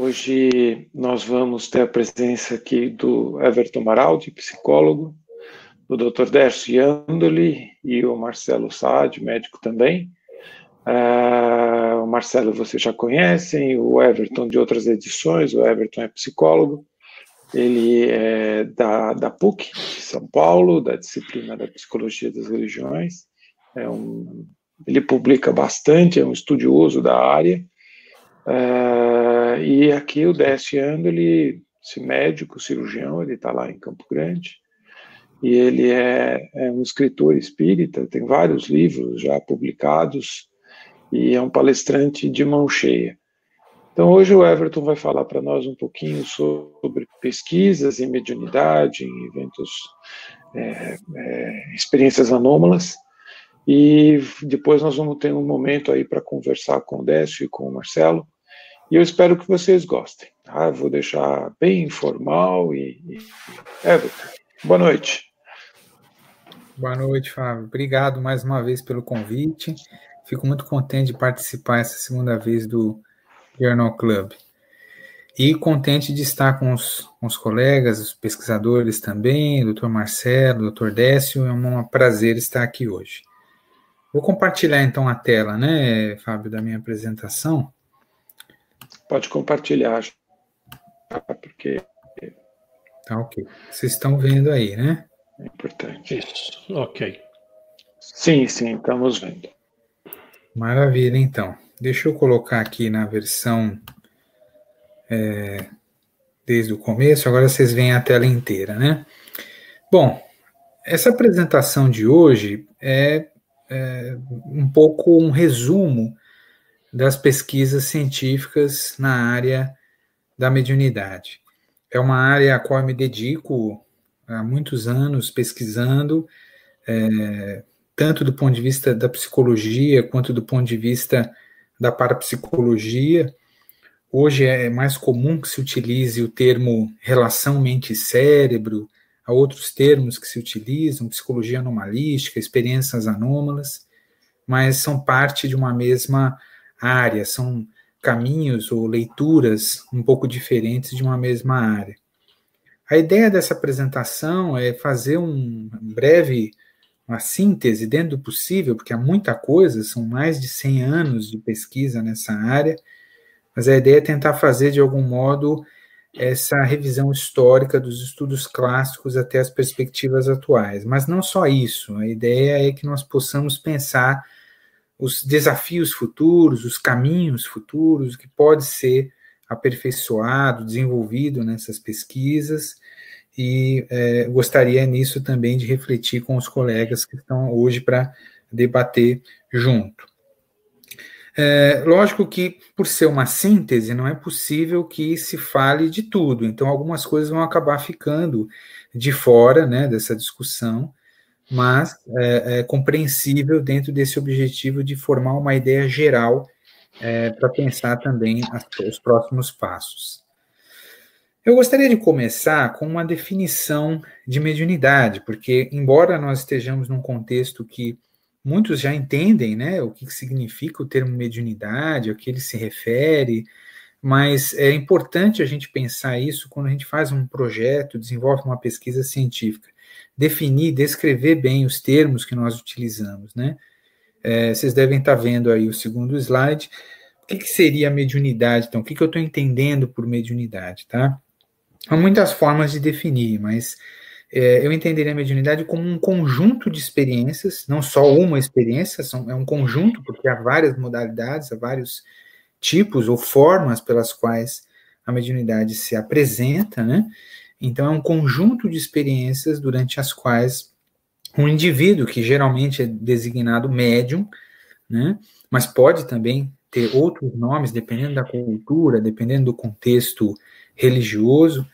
Hoje nós vamos ter a presença aqui do Everton Maraldi, psicólogo, do Dr. Décio Yandoli e o Marcelo Saad, médico também. Uh, o Marcelo vocês já conhecem, o Everton de outras edições, o Everton é psicólogo, ele é da, da PUC de São Paulo, da disciplina da Psicologia das Religiões, é um, ele publica bastante, é um estudioso da área, uh, e aqui o Décio Yandoli, esse médico, cirurgião, ele está lá em Campo Grande, e ele é, é, um escritor espírita, tem vários livros já publicados e é um palestrante de mão cheia. Então hoje o Everton vai falar para nós um pouquinho sobre pesquisas em mediunidade, em eventos, é, é, experiências anômalas, e depois nós vamos ter um momento aí para conversar com o Décio e com o Marcelo, e eu espero que vocês gostem. Tá? Vou deixar bem informal e, e... Everton, boa noite. Boa noite, Fábio. Obrigado mais uma vez pelo convite. Fico muito contente de participar essa segunda vez do Journal Club. E contente de estar com os, com os colegas, os pesquisadores também, Dr. Marcelo, Dr. Décio. É um prazer estar aqui hoje. Vou compartilhar então a tela, né, Fábio, da minha apresentação. Pode compartilhar, porque. Tá ok. Vocês estão vendo aí, né? É importante. Isso, ok. Sim, sim, estamos vendo. Maravilha, então. Deixa eu colocar aqui na versão é, desde o começo, agora vocês veem a tela inteira, né? Bom, essa apresentação de hoje é, é um pouco um resumo das pesquisas científicas na área da mediunidade. É uma área a qual me dedico há muitos anos pesquisando, é, tanto do ponto de vista da psicologia quanto do ponto de vista da parapsicologia. Hoje é mais comum que se utilize o termo relação mente-cérebro, há outros termos que se utilizam, psicologia anomalística, experiências anômalas, mas são parte de uma mesma área, são caminhos ou leituras um pouco diferentes de uma mesma área. A ideia dessa apresentação é fazer um breve, uma síntese dentro do possível, porque há muita coisa, são mais de 100 anos de pesquisa nessa área, mas a ideia é tentar fazer de algum modo essa revisão histórica dos estudos clássicos até as perspectivas atuais. Mas não só isso, a ideia é que nós possamos pensar os desafios futuros, os caminhos futuros, que pode ser aperfeiçoado, desenvolvido nessas pesquisas, e é, gostaria nisso também de refletir com os colegas que estão hoje para debater junto. É, lógico que, por ser uma síntese, não é possível que se fale de tudo, então algumas coisas vão acabar ficando de fora né, dessa discussão, mas é, é compreensível dentro desse objetivo de formar uma ideia geral é, para pensar também as, os próximos passos. Eu gostaria de começar com uma definição de mediunidade, porque, embora nós estejamos num contexto que muitos já entendem né, o que significa o termo mediunidade, a que ele se refere, mas é importante a gente pensar isso quando a gente faz um projeto, desenvolve uma pesquisa científica. Definir, descrever bem os termos que nós utilizamos, né? É, vocês devem estar vendo aí o segundo slide. O que, que seria a mediunidade? Então, o que, que eu estou entendendo por mediunidade, tá? Há muitas formas de definir, mas é, eu entenderia a mediunidade como um conjunto de experiências, não só uma experiência, são, é um conjunto, porque há várias modalidades, há vários tipos ou formas pelas quais a mediunidade se apresenta, né? Então, é um conjunto de experiências durante as quais um indivíduo que geralmente é designado médium, né, mas pode também ter outros nomes, dependendo da cultura, dependendo do contexto religioso,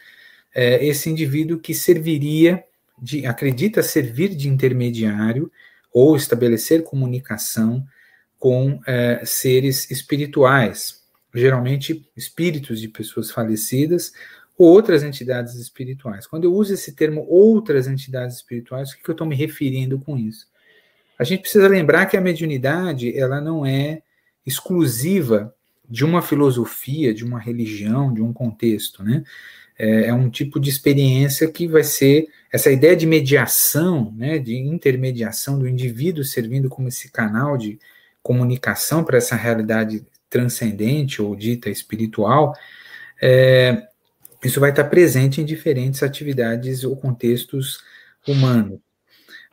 é, esse indivíduo que serviria, de, acredita servir de intermediário ou estabelecer comunicação com é, seres espirituais, geralmente espíritos de pessoas falecidas outras entidades espirituais. Quando eu uso esse termo outras entidades espirituais, o que, eu estou me referindo com isso? A gente precisa lembrar que a mediunidade ela não é exclusiva de uma filosofia, de uma religião, de um contexto, né? É, é, um tipo de experiência que vai ser essa ideia de mediação, né, de intermediação do indivíduo servindo como esse canal de comunicação para essa realidade transcendente ou dita espiritual, é, isso vai estar presente em diferentes atividades ou contextos humanos.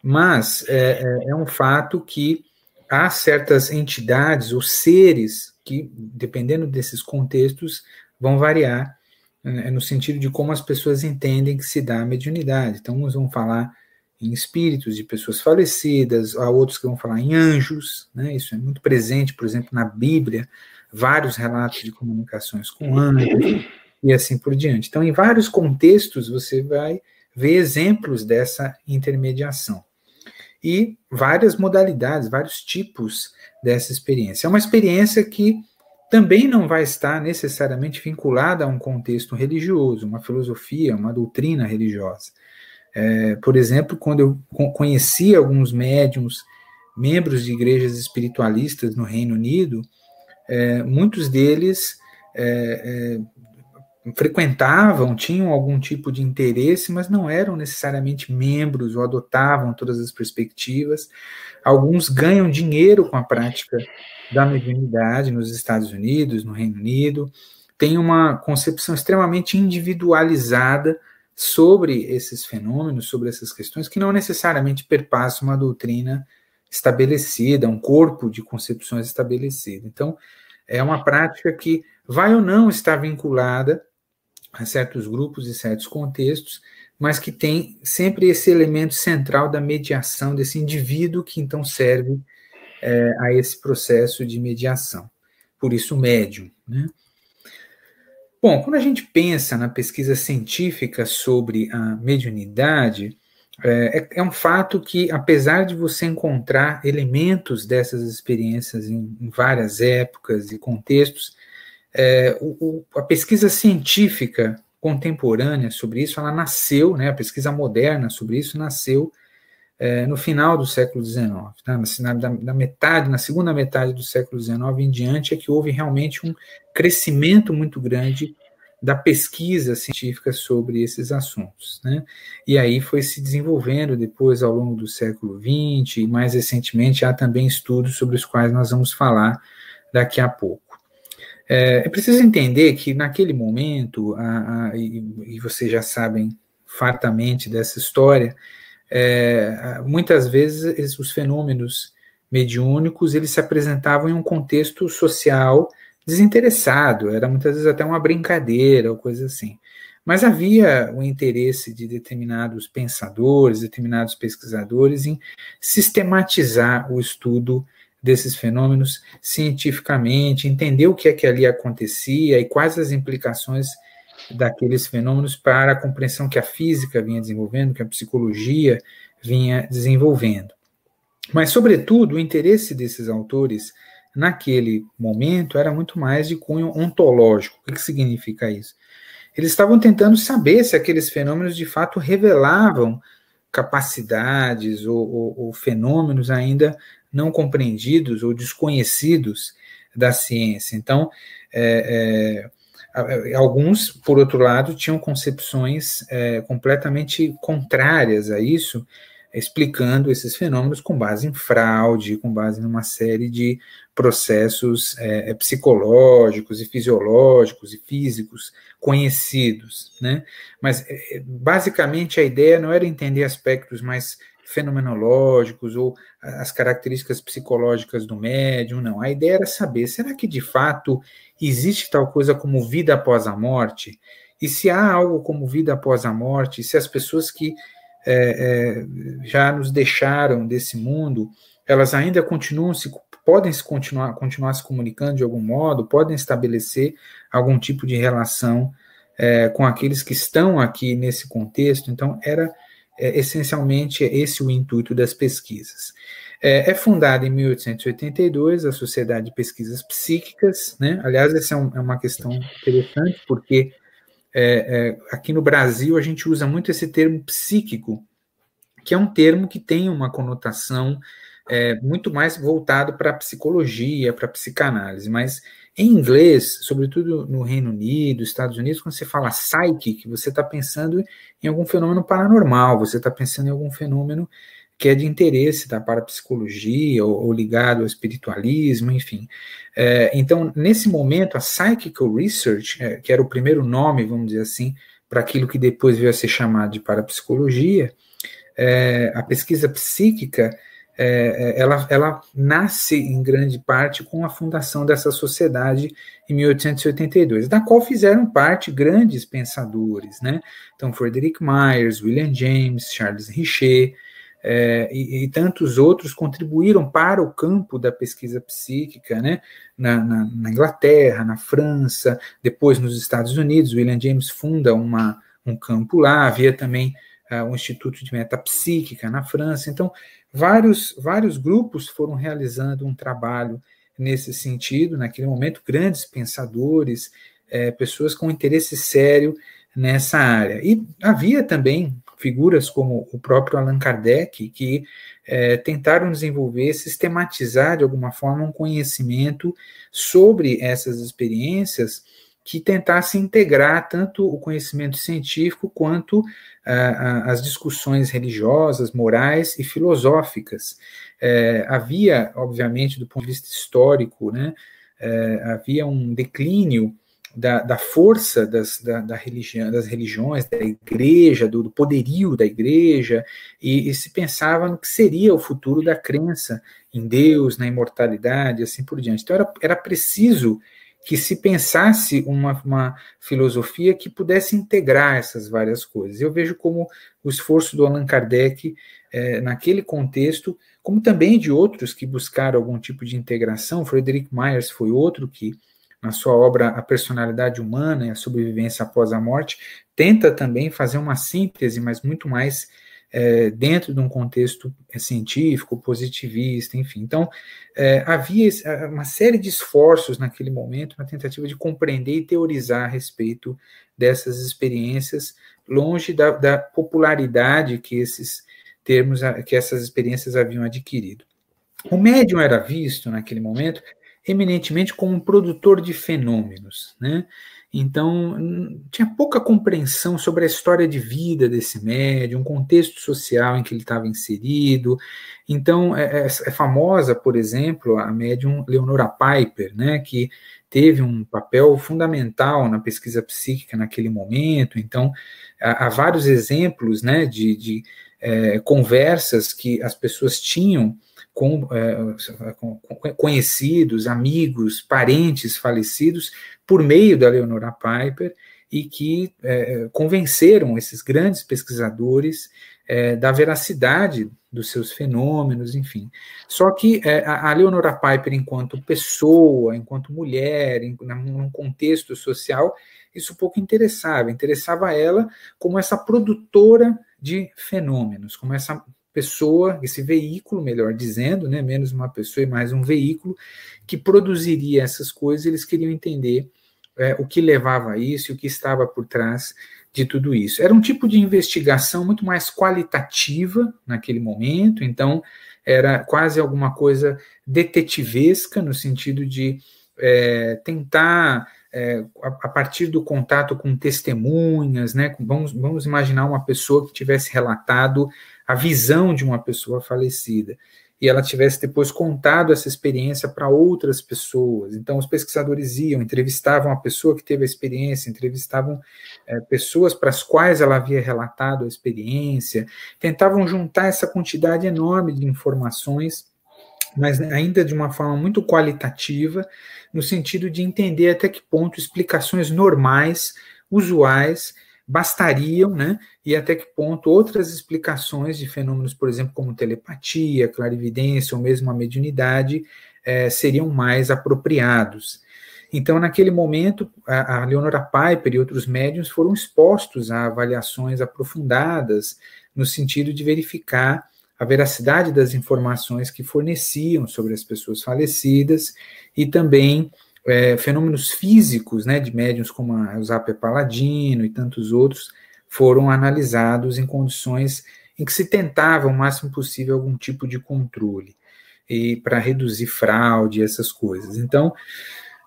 Mas é, é, é um fato que há certas entidades ou seres que, dependendo desses contextos, vão variar né, no sentido de como as pessoas entendem que se dá a mediunidade. Então, uns vão falar em espíritos de pessoas falecidas, há outros que vão falar em anjos, né? isso é muito presente, por exemplo, na Bíblia, vários relatos de comunicações com anjos e assim por diante. Então, em vários contextos, você vai ver exemplos dessa intermediação e várias modalidades, vários tipos dessa experiência. É uma experiência que também não vai estar necessariamente vinculada a um contexto religioso, uma filosofia, uma doutrina religiosa. É, por exemplo, quando eu conheci alguns médiums, membros de igrejas espiritualistas no Reino Unido, é, muitos deles é, é frequentavam, tinham algum tipo de interesse, mas não eram necessariamente membros ou adotavam todas as perspectivas. Alguns ganham dinheiro com a prática da mediunidade nos Estados Unidos, no Reino Unido, tem uma concepção extremamente individualizada sobre esses fenômenos, sobre essas questões, que não necessariamente perpassa uma doutrina estabelecida, um corpo de concepções estabelecido. Então, é uma prática que vai ou não estar vinculada a certos grupos e certos contextos, mas que tem sempre esse elemento central da mediação desse indivíduo que então serve é, a esse processo de mediação. Por isso, médium. Né? Bom, quando a gente pensa na pesquisa científica sobre a mediunidade, é, é, é um fato que, apesar de você encontrar elementos dessas experiências em, em várias épocas e contextos, é, o, o, a pesquisa científica contemporânea sobre isso, ela nasceu, né, a pesquisa moderna sobre isso nasceu é, no final do século XIX, tá? na, na, na, metade, na segunda metade do século XIX em diante, é que houve realmente um crescimento muito grande da pesquisa científica sobre esses assuntos. Né? E aí foi se desenvolvendo depois ao longo do século XX, e mais recentemente há também estudos sobre os quais nós vamos falar daqui a pouco. É, é preciso entender que naquele momento, a, a, e, e, vocês já sabem fartamente dessa história, é, muitas vezes os fenômenos mediúnicos eles se apresentavam em um contexto social desinteressado, era muitas vezes até uma brincadeira ou coisa assim. Mas havia o interesse de determinados pensadores, determinados pesquisadores em sistematizar o estudo desses fenômenos cientificamente, entender o que é que ali acontecia e quais as implicações daqueles fenômenos para a compreensão que a física vinha desenvolvendo, que a psicologia vinha desenvolvendo. Mas, sobretudo, o interesse desses autores naquele momento era muito mais de cunho ontológico. O que, que significa isso? Eles estavam tentando saber se aqueles fenômenos de fato revelavam capacidades ou, ou, ou fenômenos ainda não compreendidos ou desconhecidos da ciência. Então, é, é, alguns, por outro lado, tinham concepções é, completamente contrárias a isso, explicando esses fenômenos com base em fraude, com base numa série de processos é, é psicológicos e fisiológicos e físicos conhecidos, né? Mas é, basicamente a ideia não era entender aspectos mais fenomenológicos ou as características psicológicas do médium, não. A ideia era saber, será que de fato existe tal coisa como vida após a morte? E se há algo como vida após a morte, se as pessoas que é, é, já nos deixaram desse mundo, elas ainda continuam se podem se continuar, continuar se comunicando de algum modo, podem estabelecer algum tipo de relação é, com aqueles que estão aqui nesse contexto. Então, era é, essencialmente esse o intuito das pesquisas. É, é, fundada em 1882 a Sociedade de Pesquisas Psíquicas, né? Aliás, essa é, um, é uma questão interessante, porque é, é, aqui no Brasil a gente usa muito esse termo psíquico, que é um termo que tem uma conotação é, muito mais voltado para a psicologia, para a psicanálise, mas Em inglês, sobretudo no Reino Unido, Estados Unidos, quando você fala psychic, você está pensando em algum fenômeno paranormal, você está pensando em algum fenômeno que é de interesse da parapsicologia ou, ou ligado ao espiritualismo, enfim. É, então, nesse momento, a Psychical Research, é, que era o primeiro nome, vamos dizer assim, para aquilo que depois veio a ser chamado de parapsicologia, é, a pesquisa psíquica é, é, ela, ela nasce em grande parte com a fundação dessa sociedade em 1882, da qual fizeram parte grandes pensadores, né? Então, Frederick Myers, William James, Charles Richer, é, e, e, tantos outros contribuíram para o campo da pesquisa psíquica, né? Na, na, na, Inglaterra, na França, depois nos Estados Unidos. William James funda uma, um campo lá, havia também uh, um instituto de metapsíquica na França. Então, vários, vários grupos foram realizando um trabalho nesse sentido, naquele momento, grandes pensadores, é, pessoas com interesse sério nessa área. E havia também figuras como o próprio Allan Kardec, que é, tentaram desenvolver, sistematizar de alguma forma um conhecimento sobre essas experiências que tentasse integrar tanto o conhecimento científico quanto as discussões religiosas, morais e filosóficas. É, havia, obviamente, do ponto de vista histórico, né, é, havia um declínio da, da força das, da, da religião, das religiões, da igreja, do, do poderio da igreja, e, e, se pensava no que seria o futuro da crença em Deus, na imortalidade, assim por diante. Então era, era preciso que se pensasse uma, uma filosofia que pudesse integrar essas várias coisas. Eu vejo como o esforço do Allan Kardec, é, naquele contexto, como também de outros que buscaram algum tipo de integração, Frederick Myers foi outro que, na sua obra A Personalidade Humana e a Sobrevivência Após a Morte, tenta também fazer uma síntese, mas muito mais é, dentro de um contexto é, científico, positivista, enfim. Então, é, havia uma série de esforços naquele momento na tentativa de compreender e teorizar a respeito dessas experiências, longe da, da popularidade que esses termos, que essas experiências haviam adquirido. O médium era visto naquele momento eminentemente como um produtor de fenômenos, né? Então, tinha pouca compreensão sobre a história de vida desse médium, o contexto social em que ele estava inserido. Então, é, é, é, famosa, por exemplo, a médium Leonora Piper, né, que teve um papel fundamental na pesquisa psíquica naquele momento. Então, há, há vários exemplos né, de, de é, conversas que as pessoas tinham com, é, conhecidos, amigos, parentes falecidos, por meio da Leonora Piper, e que é, convenceram esses grandes pesquisadores é, da veracidade dos seus fenômenos, enfim. Só que é, a Leonora Piper, enquanto pessoa, enquanto mulher, em, num contexto social, isso pouco interessava. Interessava ela como essa produtora de fenômenos, como essa pessoa, esse veículo, melhor dizendo, né, menos uma pessoa e mais um veículo, que produziria essas coisas, eles queriam entender é, o que levava a isso e o que estava por trás de tudo isso. Era um tipo de investigação muito mais qualitativa naquele momento, então era quase alguma coisa detetivesca, no sentido de é, tentar, é, a, partir do contato com testemunhas, né, vamos, vamos imaginar uma pessoa que tivesse relatado a visão de uma pessoa falecida e ela tivesse depois contado essa experiência para outras pessoas. Então, os pesquisadores iam, entrevistavam a pessoa que teve a experiência, entrevistavam é, pessoas para as quais ela havia relatado a experiência, tentavam juntar essa quantidade enorme de informações, mas ainda de uma forma muito qualitativa, no sentido de entender até que ponto explicações normais, usuais, bastariam, né? E até que ponto outras explicações de fenômenos, por exemplo, como telepatia, clarividência ou mesmo a mediunidade, é, seriam mais apropriados. Então, naquele momento, a, a Leonora Piper e outros médiums foram expostos a avaliações aprofundadas, no sentido de verificar a veracidade das informações que forneciam sobre as pessoas falecidas e também é, fenômenos físicos, né, de médiums como a Eusapia Paladino e tantos outros, foram analisados em condições em que se tentava o máximo possível algum tipo de controle e para reduzir fraude essas coisas. Então,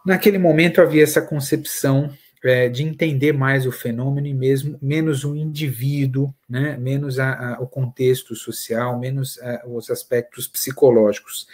naquele momento havia essa concepção é, de entender mais o fenômeno e mesmo menos o indivíduo, né, menos a, a, o contexto social, menos a, os aspectos psicológicos.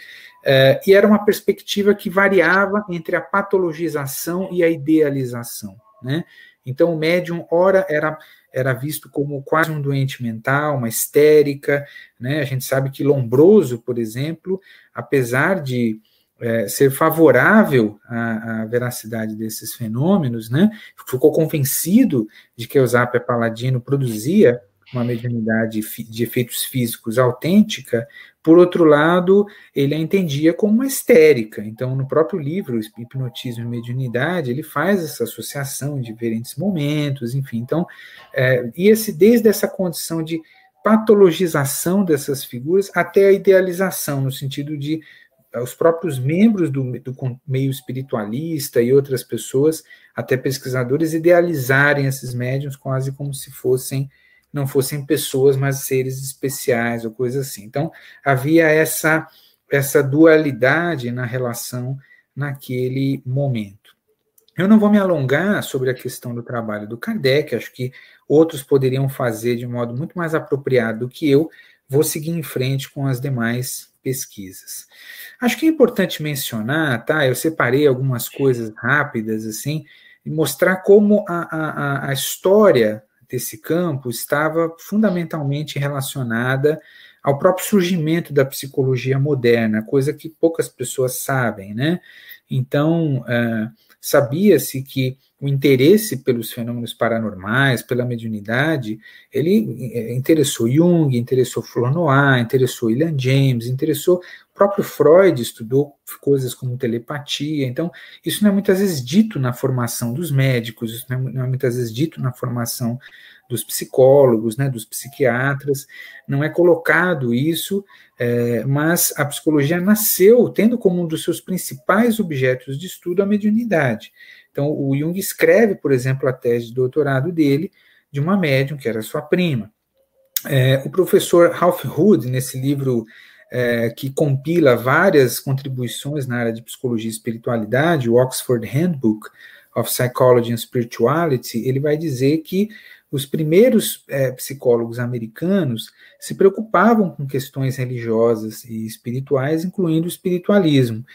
É, e era uma perspectiva que variava entre a patologização e a idealização. Né? Então, o médium, ora, era, era visto como quase um doente mental, uma histérica. Né? A gente sabe que Lombroso, por exemplo, apesar de é, ser favorável à, à, veracidade desses fenômenos, né? Ficou convencido de que Zapia Paladino produzia uma mediunidade de efeitos físicos autêntica, por outro lado, ele a entendia como uma histérica. Então, no próprio livro, Hipnotismo e Mediunidade, ele faz essa associação de diferentes momentos, enfim. Então, é, ia-se desde essa condição de patologização dessas figuras até a idealização, no sentido de os próprios membros do, do, meio espiritualista e outras pessoas, até pesquisadores, idealizarem esses médiums quase como se fossem não fossem pessoas, mas seres especiais ou coisa assim. Então havia essa essa dualidade na relação naquele momento. Eu não vou me alongar sobre a questão do trabalho do Kardec, acho que outros poderiam fazer de modo muito mais apropriado do que eu. Vou seguir em frente com as demais pesquisas. Acho que é importante mencionar, tá? Eu separei algumas coisas rápidas, assim, e mostrar como a, a, a história desse campo estava fundamentalmente relacionada ao próprio surgimento da psicologia moderna, coisa que poucas pessoas sabem, né? Então, uh, sabia-se que o interesse pelos fenômenos paranormais, pela mediunidade, ele eh, interessou Jung, interessou Flournoy, interessou William James, interessou o próprio Freud, estudou coisas como telepatia. Então, isso não é muitas vezes dito na formação dos médicos, isso não é, não é muitas vezes dito na formação dos psicólogos, né, dos psiquiatras, não é colocado isso, é, mas a psicologia nasceu tendo como um dos seus principais objetos de estudo a mediunidade. Então, o Jung escreve, por exemplo, a tese de doutorado dele de uma médium que era sua prima. É, o professor Ralph Hood, nesse livro é, que compila várias contribuições na área de psicologia e espiritualidade, o Oxford Handbook of Psychology and Spirituality, ele vai dizer que os primeiros é, psicólogos americanos se preocupavam com questões religiosas e espirituais, incluindo o espiritualismo,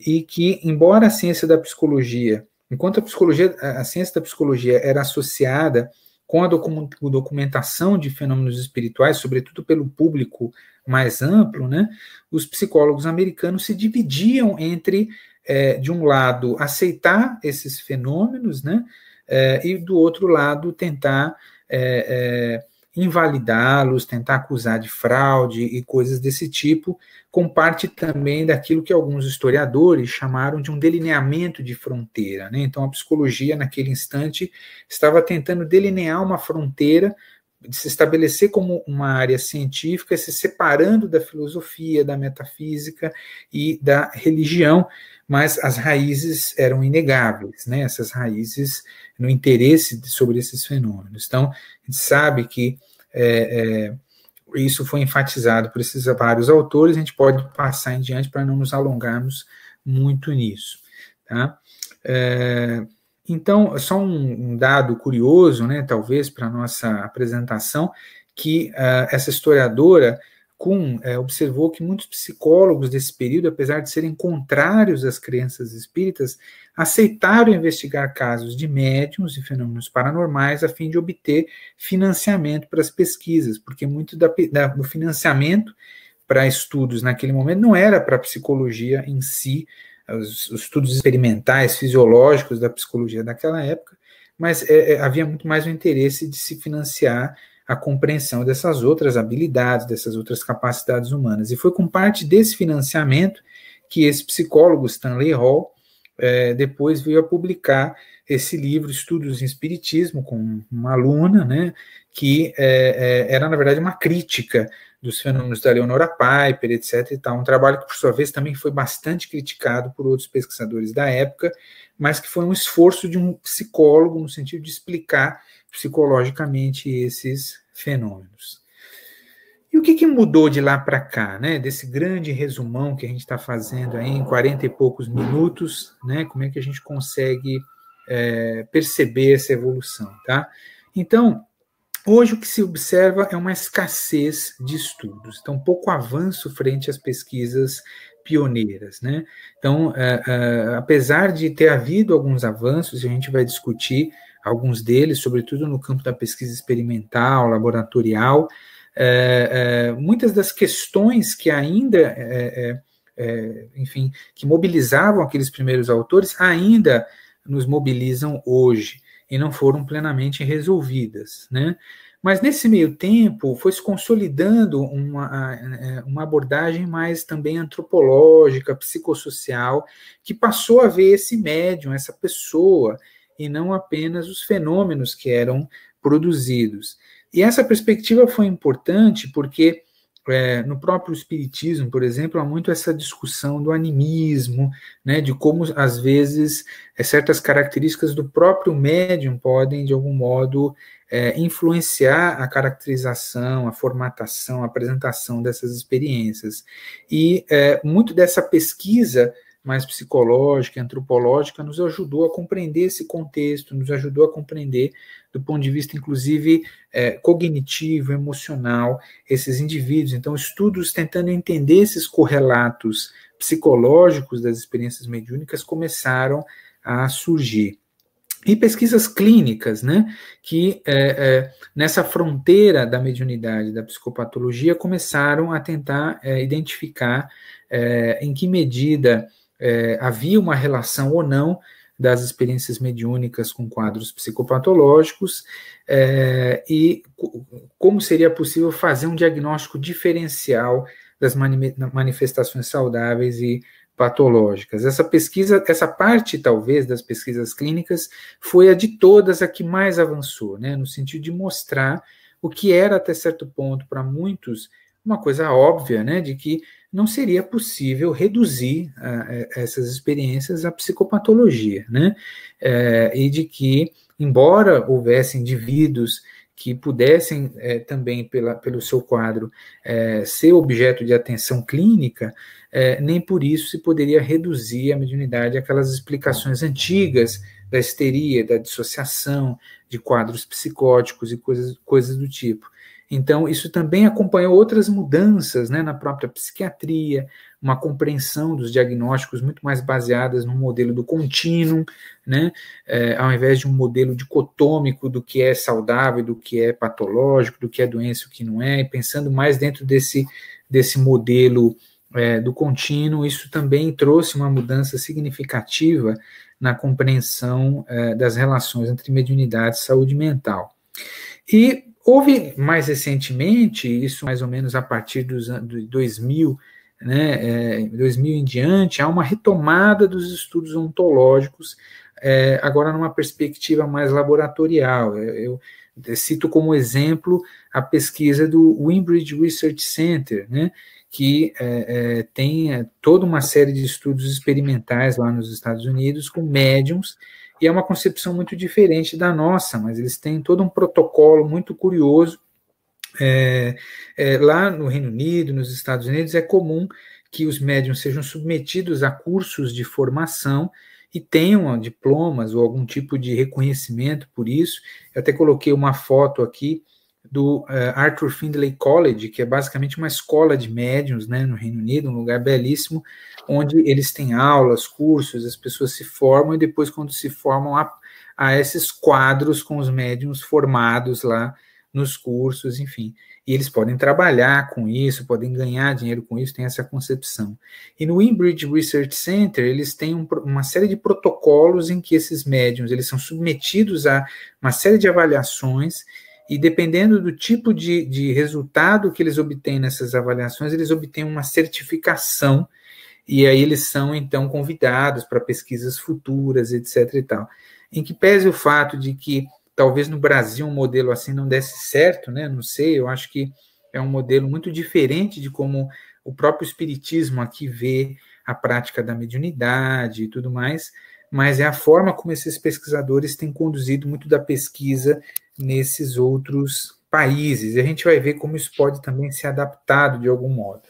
e que, embora a ciência da psicologia Enquanto a psicologia, a ciência da psicologia era associada com a documentação de fenômenos espirituais, sobretudo pelo público mais amplo, né, os psicólogos americanos se dividiam entre, é, de um lado, aceitar esses fenômenos, né, é, e do outro lado, tentar é, é invalidá-los, tentar acusar de fraude e coisas desse tipo, com parte também daquilo que alguns historiadores chamaram de um delineamento de fronteira. Né? Então, a psicologia, naquele instante, estava tentando delinear uma fronteira, de se estabelecer como uma área científica, se separando da filosofia, da metafísica e da religião, mas as raízes eram inegáveis, né? essas raízes no interesse sobre esses fenômenos. Então, a gente sabe que é, é, isso foi enfatizado por esses vários autores, a gente pode passar em diante para não nos alongarmos muito nisso. Tá? É, então, só um, um, dado curioso, né, talvez, para a nossa apresentação, que uh, essa historiadora Kuhn é, observou que muitos psicólogos desse período, apesar de serem contrários às crenças espíritas, aceitaram investigar casos de médiums e fenômenos paranormais a fim de obter financiamento para as pesquisas, porque muito da, da, do financiamento para estudos naquele momento não era para a psicologia em si, os, os, estudos experimentais, fisiológicos da psicologia daquela época, mas é, é, havia muito mais o interesse de se financiar a compreensão dessas outras habilidades, dessas outras capacidades humanas. E foi com parte desse financiamento que esse psicólogo, Stanley Hall, é, depois veio a publicar esse livro, Estudos em Espiritismo, com uma aluna, né, que é, é, era, na verdade, uma crítica dos fenômenos da Leonora Piper, etc. E tal. Um trabalho que, por sua vez, também foi bastante criticado por outros pesquisadores da época, mas que foi um esforço de um psicólogo no sentido de explicar psicologicamente esses fenômenos. E o que, que mudou de lá para cá, né? Desse grande resumão que a gente está fazendo aí em 40 e poucos minutos, né? Como é que a gente consegue é, perceber essa evolução, tá? Então, hoje o que se observa é uma escassez de estudos, então pouco avanço frente às pesquisas pioneiras, né? Então, é, é, apesar de ter havido alguns avanços, a gente vai discutir alguns deles, sobretudo no campo da pesquisa experimental, laboratorial, é, é, muitas das questões que ainda, é, é, enfim, que mobilizavam aqueles primeiros autores, ainda nos mobilizam hoje e não foram plenamente resolvidas, né? Mas nesse meio tempo foi se consolidando uma, uma abordagem mais também antropológica, psicossocial, que passou a ver esse médium, essa pessoa, e não apenas os fenômenos que eram produzidos. E essa perspectiva foi importante porque é, no próprio Espiritismo, por exemplo, há muito essa discussão do animismo, né, de como, às vezes, é, certas características do próprio médium podem, de algum modo, é, influenciar a caracterização, a formatação, a apresentação dessas experiências. E é, muito dessa pesquisa mais psicológica, antropológica, nos ajudou a compreender esse contexto, nos ajudou a compreender, do ponto de vista, inclusive, é, cognitivo, emocional, esses indivíduos. Então, estudos tentando entender esses correlatos psicológicos das experiências mediúnicas começaram a surgir. E pesquisas clínicas, né, que é, é, nessa fronteira da mediunidade, da psicopatologia, começaram a tentar é, identificar é, em que medida é, havia uma relação ou não das experiências mediúnicas com quadros psicopatológicos é, e como seria possível fazer um diagnóstico diferencial das manifestações saudáveis e patológicas. Essa pesquisa, essa parte talvez das pesquisas clínicas foi a de todas a que mais avançou, né, no sentido de mostrar o que era até certo ponto para muitos uma coisa óbvia, né, de que não seria possível reduzir uh, essas experiências à psicopatologia, né? É, e de que, embora houvesse indivíduos que pudessem é, também, pela, pelo seu quadro, ser objeto de atenção clínica, nem por isso se poderia reduzir a mediunidade àquelas explicações antigas da histeria, da dissociação, de quadros psicóticos e coisas, coisas do tipo. Então, isso também acompanhou outras mudanças né, na própria psiquiatria, uma compreensão dos diagnósticos muito mais baseadas no modelo do contínuo, né, é, ao invés de um modelo dicotômico do que é saudável, do que é patológico, do que é doença e o que não é, e pensando mais dentro desse, desse modelo é, do contínuo, isso também trouxe uma mudança significativa na compreensão é, das relações entre mediunidade e saúde mental. E Houve mais recentemente, isso mais ou menos a partir dos de 2000, né, é, 2000 em diante, há uma retomada dos estudos ontológicos, é, agora numa perspectiva mais laboratorial. Eu, eu, cito como exemplo a pesquisa do Wimbridge Research Center, né, que é, tem toda uma série de estudos experimentais lá nos Estados Unidos com médiums e é uma concepção muito diferente da nossa, mas eles têm todo um protocolo muito curioso. É, é, lá no Reino Unido, nos Estados Unidos, é comum que os médiums sejam submetidos a cursos de formação e tenham diplomas ou algum tipo de reconhecimento por isso. Eu até coloquei uma foto aqui do uh, Arthur Findlay College, que é basicamente uma escola de médiums né, no Reino Unido, um lugar belíssimo, onde eles têm aulas, cursos, as pessoas se formam e depois, quando se formam, há, há esses quadros com os médiums formados lá nos cursos, enfim. E eles podem trabalhar com isso, podem ganhar dinheiro com isso, tem essa concepção. E no Inbridge Research Center, eles têm um, uma série de protocolos em que esses médiums eles são submetidos a uma série de avaliações e dependendo do tipo de, de resultado que eles obtêm nessas avaliações, eles obtêm uma certificação e aí eles são então convidados para pesquisas futuras, etc. e tal. Em que pese o fato de que talvez no Brasil um modelo assim não desse certo, né? Não sei, eu acho que é um modelo muito diferente de como o próprio espiritismo aqui vê a prática da mediunidade e tudo mais, mas é a forma como esses pesquisadores têm conduzido muito da pesquisa nesses outros países, e a gente vai ver como isso pode também ser adaptado de algum modo.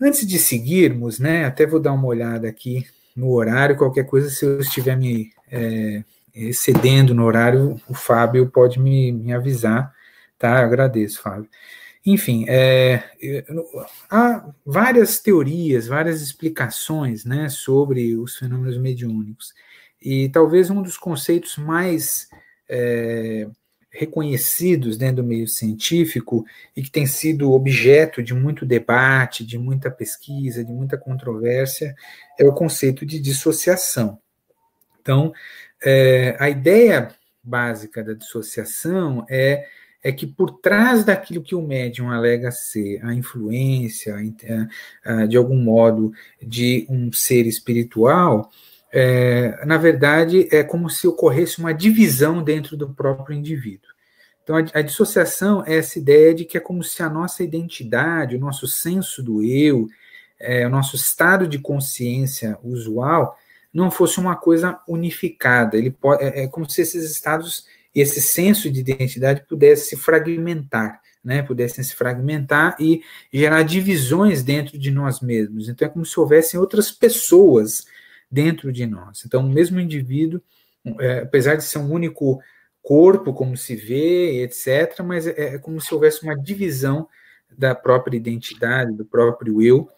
Antes de seguirmos, né, até vou dar uma olhada aqui no horário, qualquer coisa, se eu estiver me é, excedendo no horário, o Fábio pode me, me avisar, tá? Eu agradeço, Fábio. Enfim, é, há várias teorias, várias explicações né, sobre os fenômenos mediúnicos. E talvez um dos conceitos mais é, reconhecidos dentro do meio científico e que tem sido objeto de muito debate, de muita pesquisa, de muita controvérsia, é o conceito de dissociação. Então, é, a ideia básica da dissociação é é que por trás daquilo que o médium alega ser a influência, de algum modo, de um ser espiritual, é, na verdade é como se ocorresse uma divisão dentro do próprio indivíduo. Então, a, a, dissociação é essa ideia de que é como se a nossa identidade, o nosso senso do eu, é, o nosso estado de consciência usual, não fosse uma coisa unificada. Ele pode, é, é como se esses estados e esse senso de identidade pudesse se fragmentar, né, pudessem se fragmentar e gerar divisões dentro de nós mesmos. Então é como se houvessem outras pessoas dentro de nós. Então o mesmo indivíduo, é, apesar de ser um único corpo, como se vê, etc., mas é, é como se houvesse uma divisão da própria identidade, do próprio eu,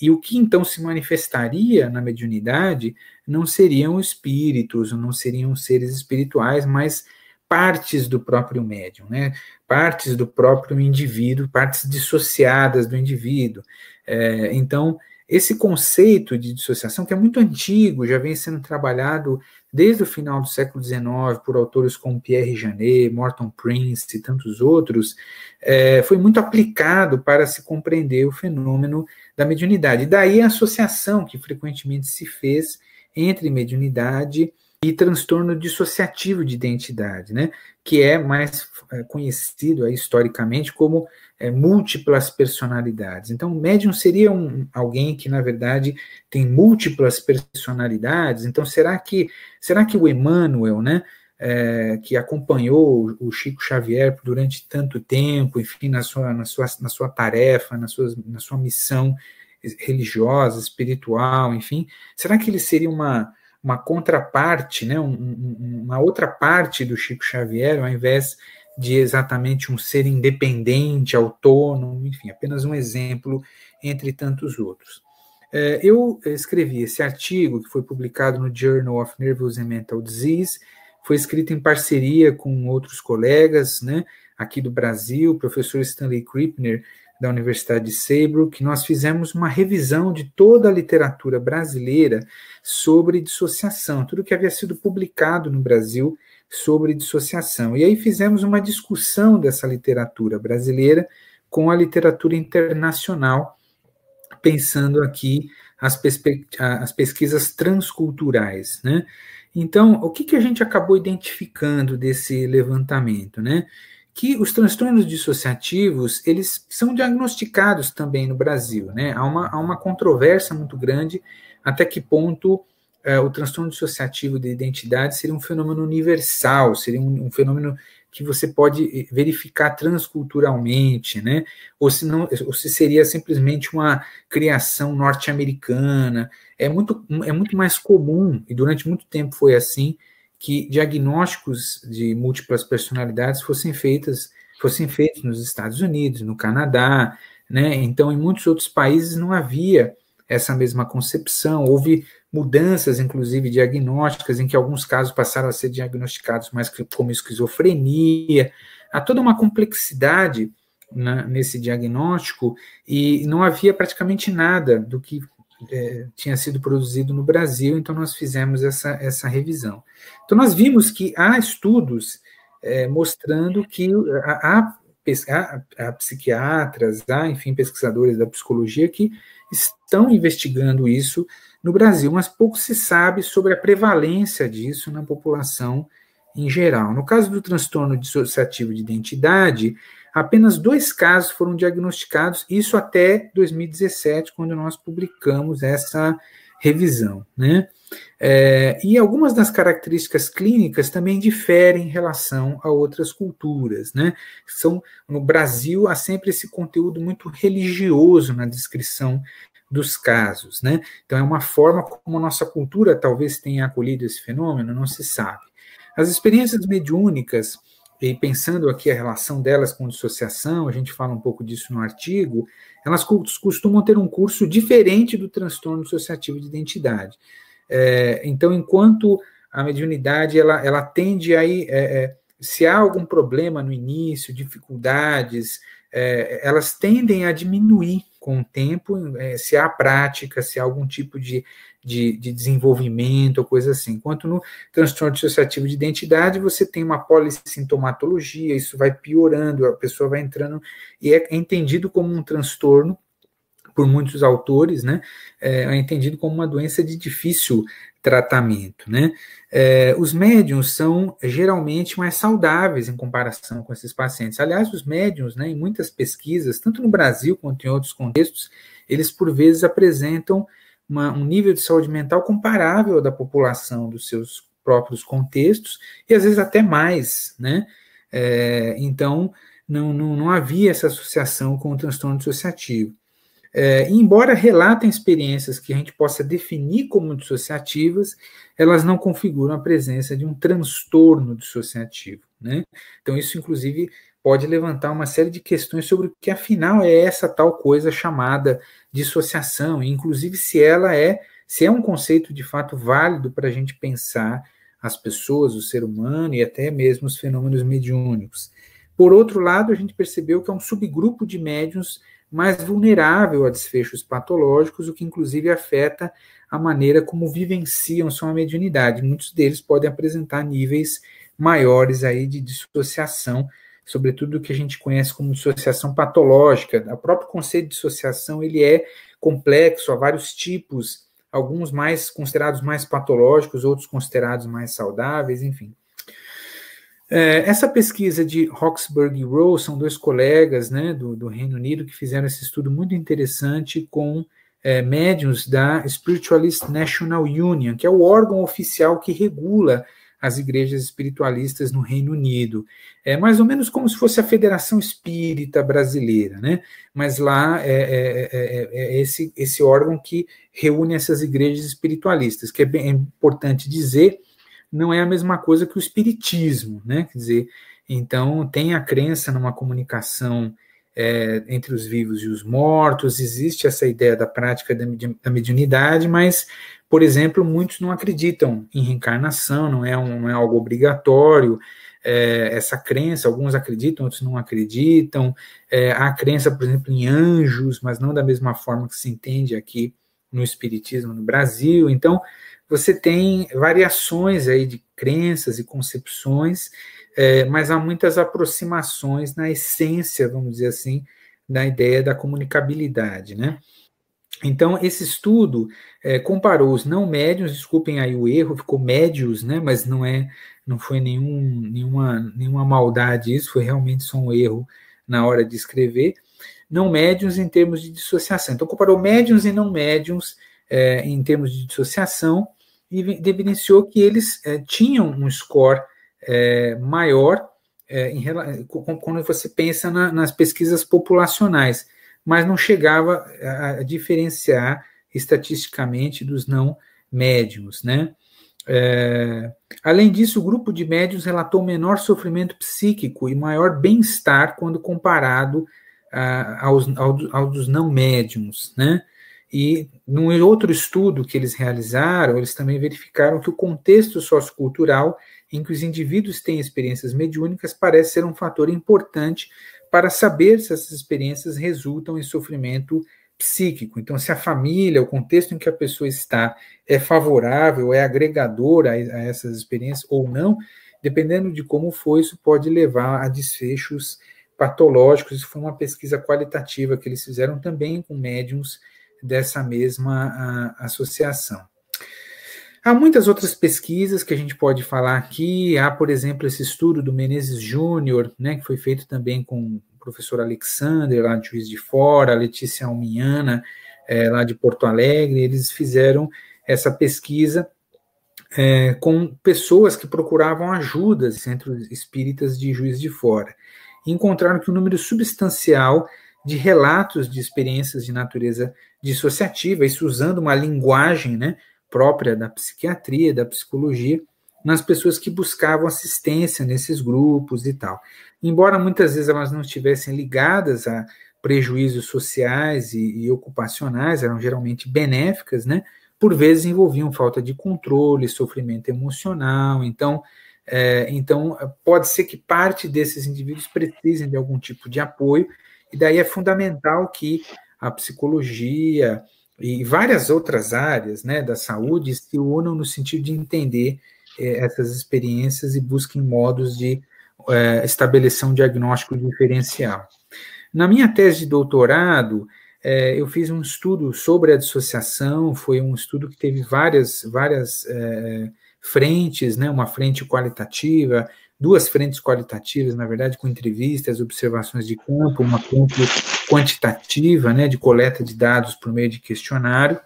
e o que então se manifestaria na mediunidade não seriam espíritos, não seriam seres espirituais, mas partes do próprio médium, né? partes do próprio indivíduo, partes dissociadas do indivíduo. É, então, esse conceito de dissociação, que é muito antigo, já vem sendo trabalhado desde o final do século XIX por autores como Pierre Janet, Morton Prince e tantos outros, é, foi muito aplicado para se compreender o fenômeno da mediunidade. Daí a associação que frequentemente se fez entre mediunidade e e transtorno dissociativo de identidade, né, que é mais é, conhecido historicamente como é, múltiplas personalidades. Então, o médium seria um, alguém que, na verdade, tem múltiplas personalidades. Então, será que será que o Emmanuel, né, é, que acompanhou o Chico Xavier durante tanto tempo, enfim, na sua, na sua, na sua tarefa, na sua, na sua missão religiosa, espiritual, enfim, será que ele seria uma uma contraparte, né, um, uma outra parte do Chico Xavier, ao invés de exatamente um ser independente, autônomo, enfim, apenas um exemplo entre tantos outros. É, eu escrevi esse artigo, que foi publicado no Journal of Nervous and Mental Disease, foi escrito em parceria com outros colegas, né, aqui do Brasil, o professor Stanley Krippner, da Universidade de Saybrook, nós fizemos uma revisão de toda a literatura brasileira sobre dissociação, tudo que havia sido publicado no Brasil sobre dissociação. E aí fizemos uma discussão dessa literatura brasileira com a literatura internacional, pensando aqui as, as pesquisas transculturais, né? Então, o que, que a gente acabou identificando desse levantamento, né? Que os transtornos dissociativos, eles são diagnosticados também no Brasil, né? Há uma, há uma controvérsia muito grande até que ponto é, o transtorno dissociativo de identidade seria um fenômeno universal, seria um, um, fenômeno que você pode eh, verificar transculturalmente, né? Ou se, não, ou se seria simplesmente uma criação norte-americana. É muito, é muito mais comum, e durante muito tempo foi assim, que diagnósticos de múltiplas personalidades fossem feitas fossem feitos nos Estados Unidos, no Canadá, né? Então, em muitos outros países não havia essa mesma concepção. Houve mudanças, inclusive diagnósticas, em que alguns casos passaram a ser diagnosticados mais como esquizofrenia. Há toda uma complexidade na, nesse diagnóstico e não havia praticamente nada do que é, tinha sido produzido no Brasil, então nós fizemos essa, essa revisão. Então nós vimos que há estudos é, mostrando que há, há, há, psiquiatras, há, enfim, pesquisadores da psicologia que estão investigando isso no Brasil, mas pouco se sabe sobre a prevalência disso na população em geral. No caso do transtorno dissociativo de identidade, Apenas dois casos foram diagnosticados, isso até 2017, quando nós publicamos essa revisão. Né? É, e algumas das características clínicas também diferem em relação a outras culturas, né? São, no Brasil há sempre esse conteúdo muito religioso na descrição dos casos, né? Então é uma forma como a nossa cultura talvez tenha acolhido esse fenômeno, não se sabe. As experiências mediúnicas, e pensando aqui a relação delas com dissociação, a gente fala um pouco disso no artigo, elas costumam ter um curso diferente do transtorno dissociativo de identidade. É, então, enquanto a mediunidade ela, ela tende a é, é, se há algum problema no início, dificuldades, é, elas tendem a diminuir com o tempo, é, se há prática, se há algum tipo de, de, de, desenvolvimento ou coisa assim. Enquanto no transtorno dissociativo de identidade, você tem uma polissintomatologia, isso vai piorando, a pessoa vai entrando, e é entendido como um transtorno por muitos autores, né, é, é entendido como uma doença de difícil tratamento, né. É, os médiums são geralmente mais saudáveis em comparação com esses pacientes. Aliás, os médiums, né, em muitas pesquisas, tanto no Brasil quanto em outros contextos, eles por vezes apresentam uma, um nível de saúde mental comparável ao da população dos seus próprios contextos, e às vezes até mais, né? É, então, não, não, não havia essa associação com o transtorno dissociativo. É, embora relatem experiências que a gente possa definir como dissociativas, elas não configuram a presença de um transtorno dissociativo. Né? Então, isso, inclusive, pode levantar uma série de questões sobre o que, afinal, é essa tal coisa chamada dissociação, inclusive, se ela é, se é um conceito de fato válido para a gente pensar as pessoas, o ser humano e até mesmo os fenômenos mediúnicos. Por outro lado, a gente percebeu que é um subgrupo de médiums mais vulnerável a desfechos patológicos, o que inclusive afeta a maneira como vivenciam sua mediunidade. Muitos deles podem apresentar níveis maiores aí de dissociação, sobretudo o que a gente conhece como dissociação patológica. O próprio conceito de dissociação ele é complexo, há vários tipos, alguns mais considerados mais patológicos, outros considerados mais saudáveis, enfim. É, essa pesquisa de Roxburgh e Rowe são dois colegas né, do, do, Reino Unido que fizeram esse estudo muito interessante com é, médiums da Spiritualist National Union, que é o órgão oficial que regula as igrejas espiritualistas no Reino Unido. É mais ou menos como se fosse a Federação Espírita Brasileira, né? Mas lá é, é, é, é esse, esse órgão que reúne essas igrejas espiritualistas, que é bem importante dizer não é a mesma coisa que o espiritismo, né? Quer dizer, então tem a crença numa comunicação é, entre os vivos e os mortos, existe essa ideia da prática da, da mediunidade, mas, por exemplo, muitos não acreditam em reencarnação, não é, um, não é algo obrigatório. É, essa crença, alguns acreditam, outros não acreditam. É, há crença, por exemplo, em anjos, mas não da mesma forma que se entende aqui no Espiritismo no Brasil. Então, você tem variações aí de crenças e concepções, é, mas há muitas aproximações na essência, vamos dizer assim, da ideia da comunicabilidade, né? Então, esse estudo é, comparou os não médios, desculpem aí o erro, ficou médios, né? Mas não é, não foi nenhum, nenhuma, nenhuma maldade isso, foi realmente só um erro na hora de escrever. Não médios em termos de dissociação. Então, comparou médios e não médios é, em termos de dissociação e evidenciou que eles é, tinham um score é, maior é, em, quando você pensa na, nas pesquisas populacionais, mas não chegava a, a diferenciar estatisticamente dos não médiums, né? É, além disso, o grupo de médios relatou menor sofrimento psíquico e maior bem-estar quando comparado a, aos, ao, ao, dos não médiums, né? E num outro estudo que eles realizaram, eles também verificaram que o contexto sociocultural em que os indivíduos têm experiências mediúnicas parece ser um fator importante para saber se essas experiências resultam em sofrimento psíquico. Então, se a família, o contexto em que a pessoa está é favorável, é agregador a, a essas experiências ou não, dependendo de como foi, isso pode levar a desfechos patológicos. Isso foi uma pesquisa qualitativa que eles fizeram também com médiums dessa mesma a, associação. Há muitas outras pesquisas que a gente pode falar aqui. Há, por exemplo, esse estudo do Menezes Júnior, né, que foi feito também com o professor Alexander, lá de Juiz de Fora, Letícia Alminhana, é, lá de Porto Alegre. Eles fizeram essa pesquisa é, com pessoas que procuravam ajuda, centros espíritas de Juiz de Fora. E encontraram que um número substancial de relatos de experiências de natureza dissociativa, isso usando uma linguagem né, própria da psiquiatria, da psicologia, nas pessoas que buscavam assistência nesses grupos e tal. Embora muitas vezes elas não estivessem ligadas a prejuízos sociais e, e ocupacionais, eram geralmente benéficas, né? Por vezes envolviam falta de controle, sofrimento emocional. Então, é, então pode ser que parte desses indivíduos precisem de algum tipo de apoio, e daí é fundamental que a psicologia e várias outras áreas né, da saúde se unam no sentido de entender é, essas experiências e busquem modos de é, estabelecer um diagnóstico diferencial. Na minha tese de doutorado, é, eu fiz um estudo sobre a dissociação, foi um estudo que teve várias, várias é, frentes, né, uma frente qualitativa, duas frentes qualitativas, na verdade, com entrevistas, observações de campo, uma frente quantitativa, né, de coleta de dados por meio de questionário,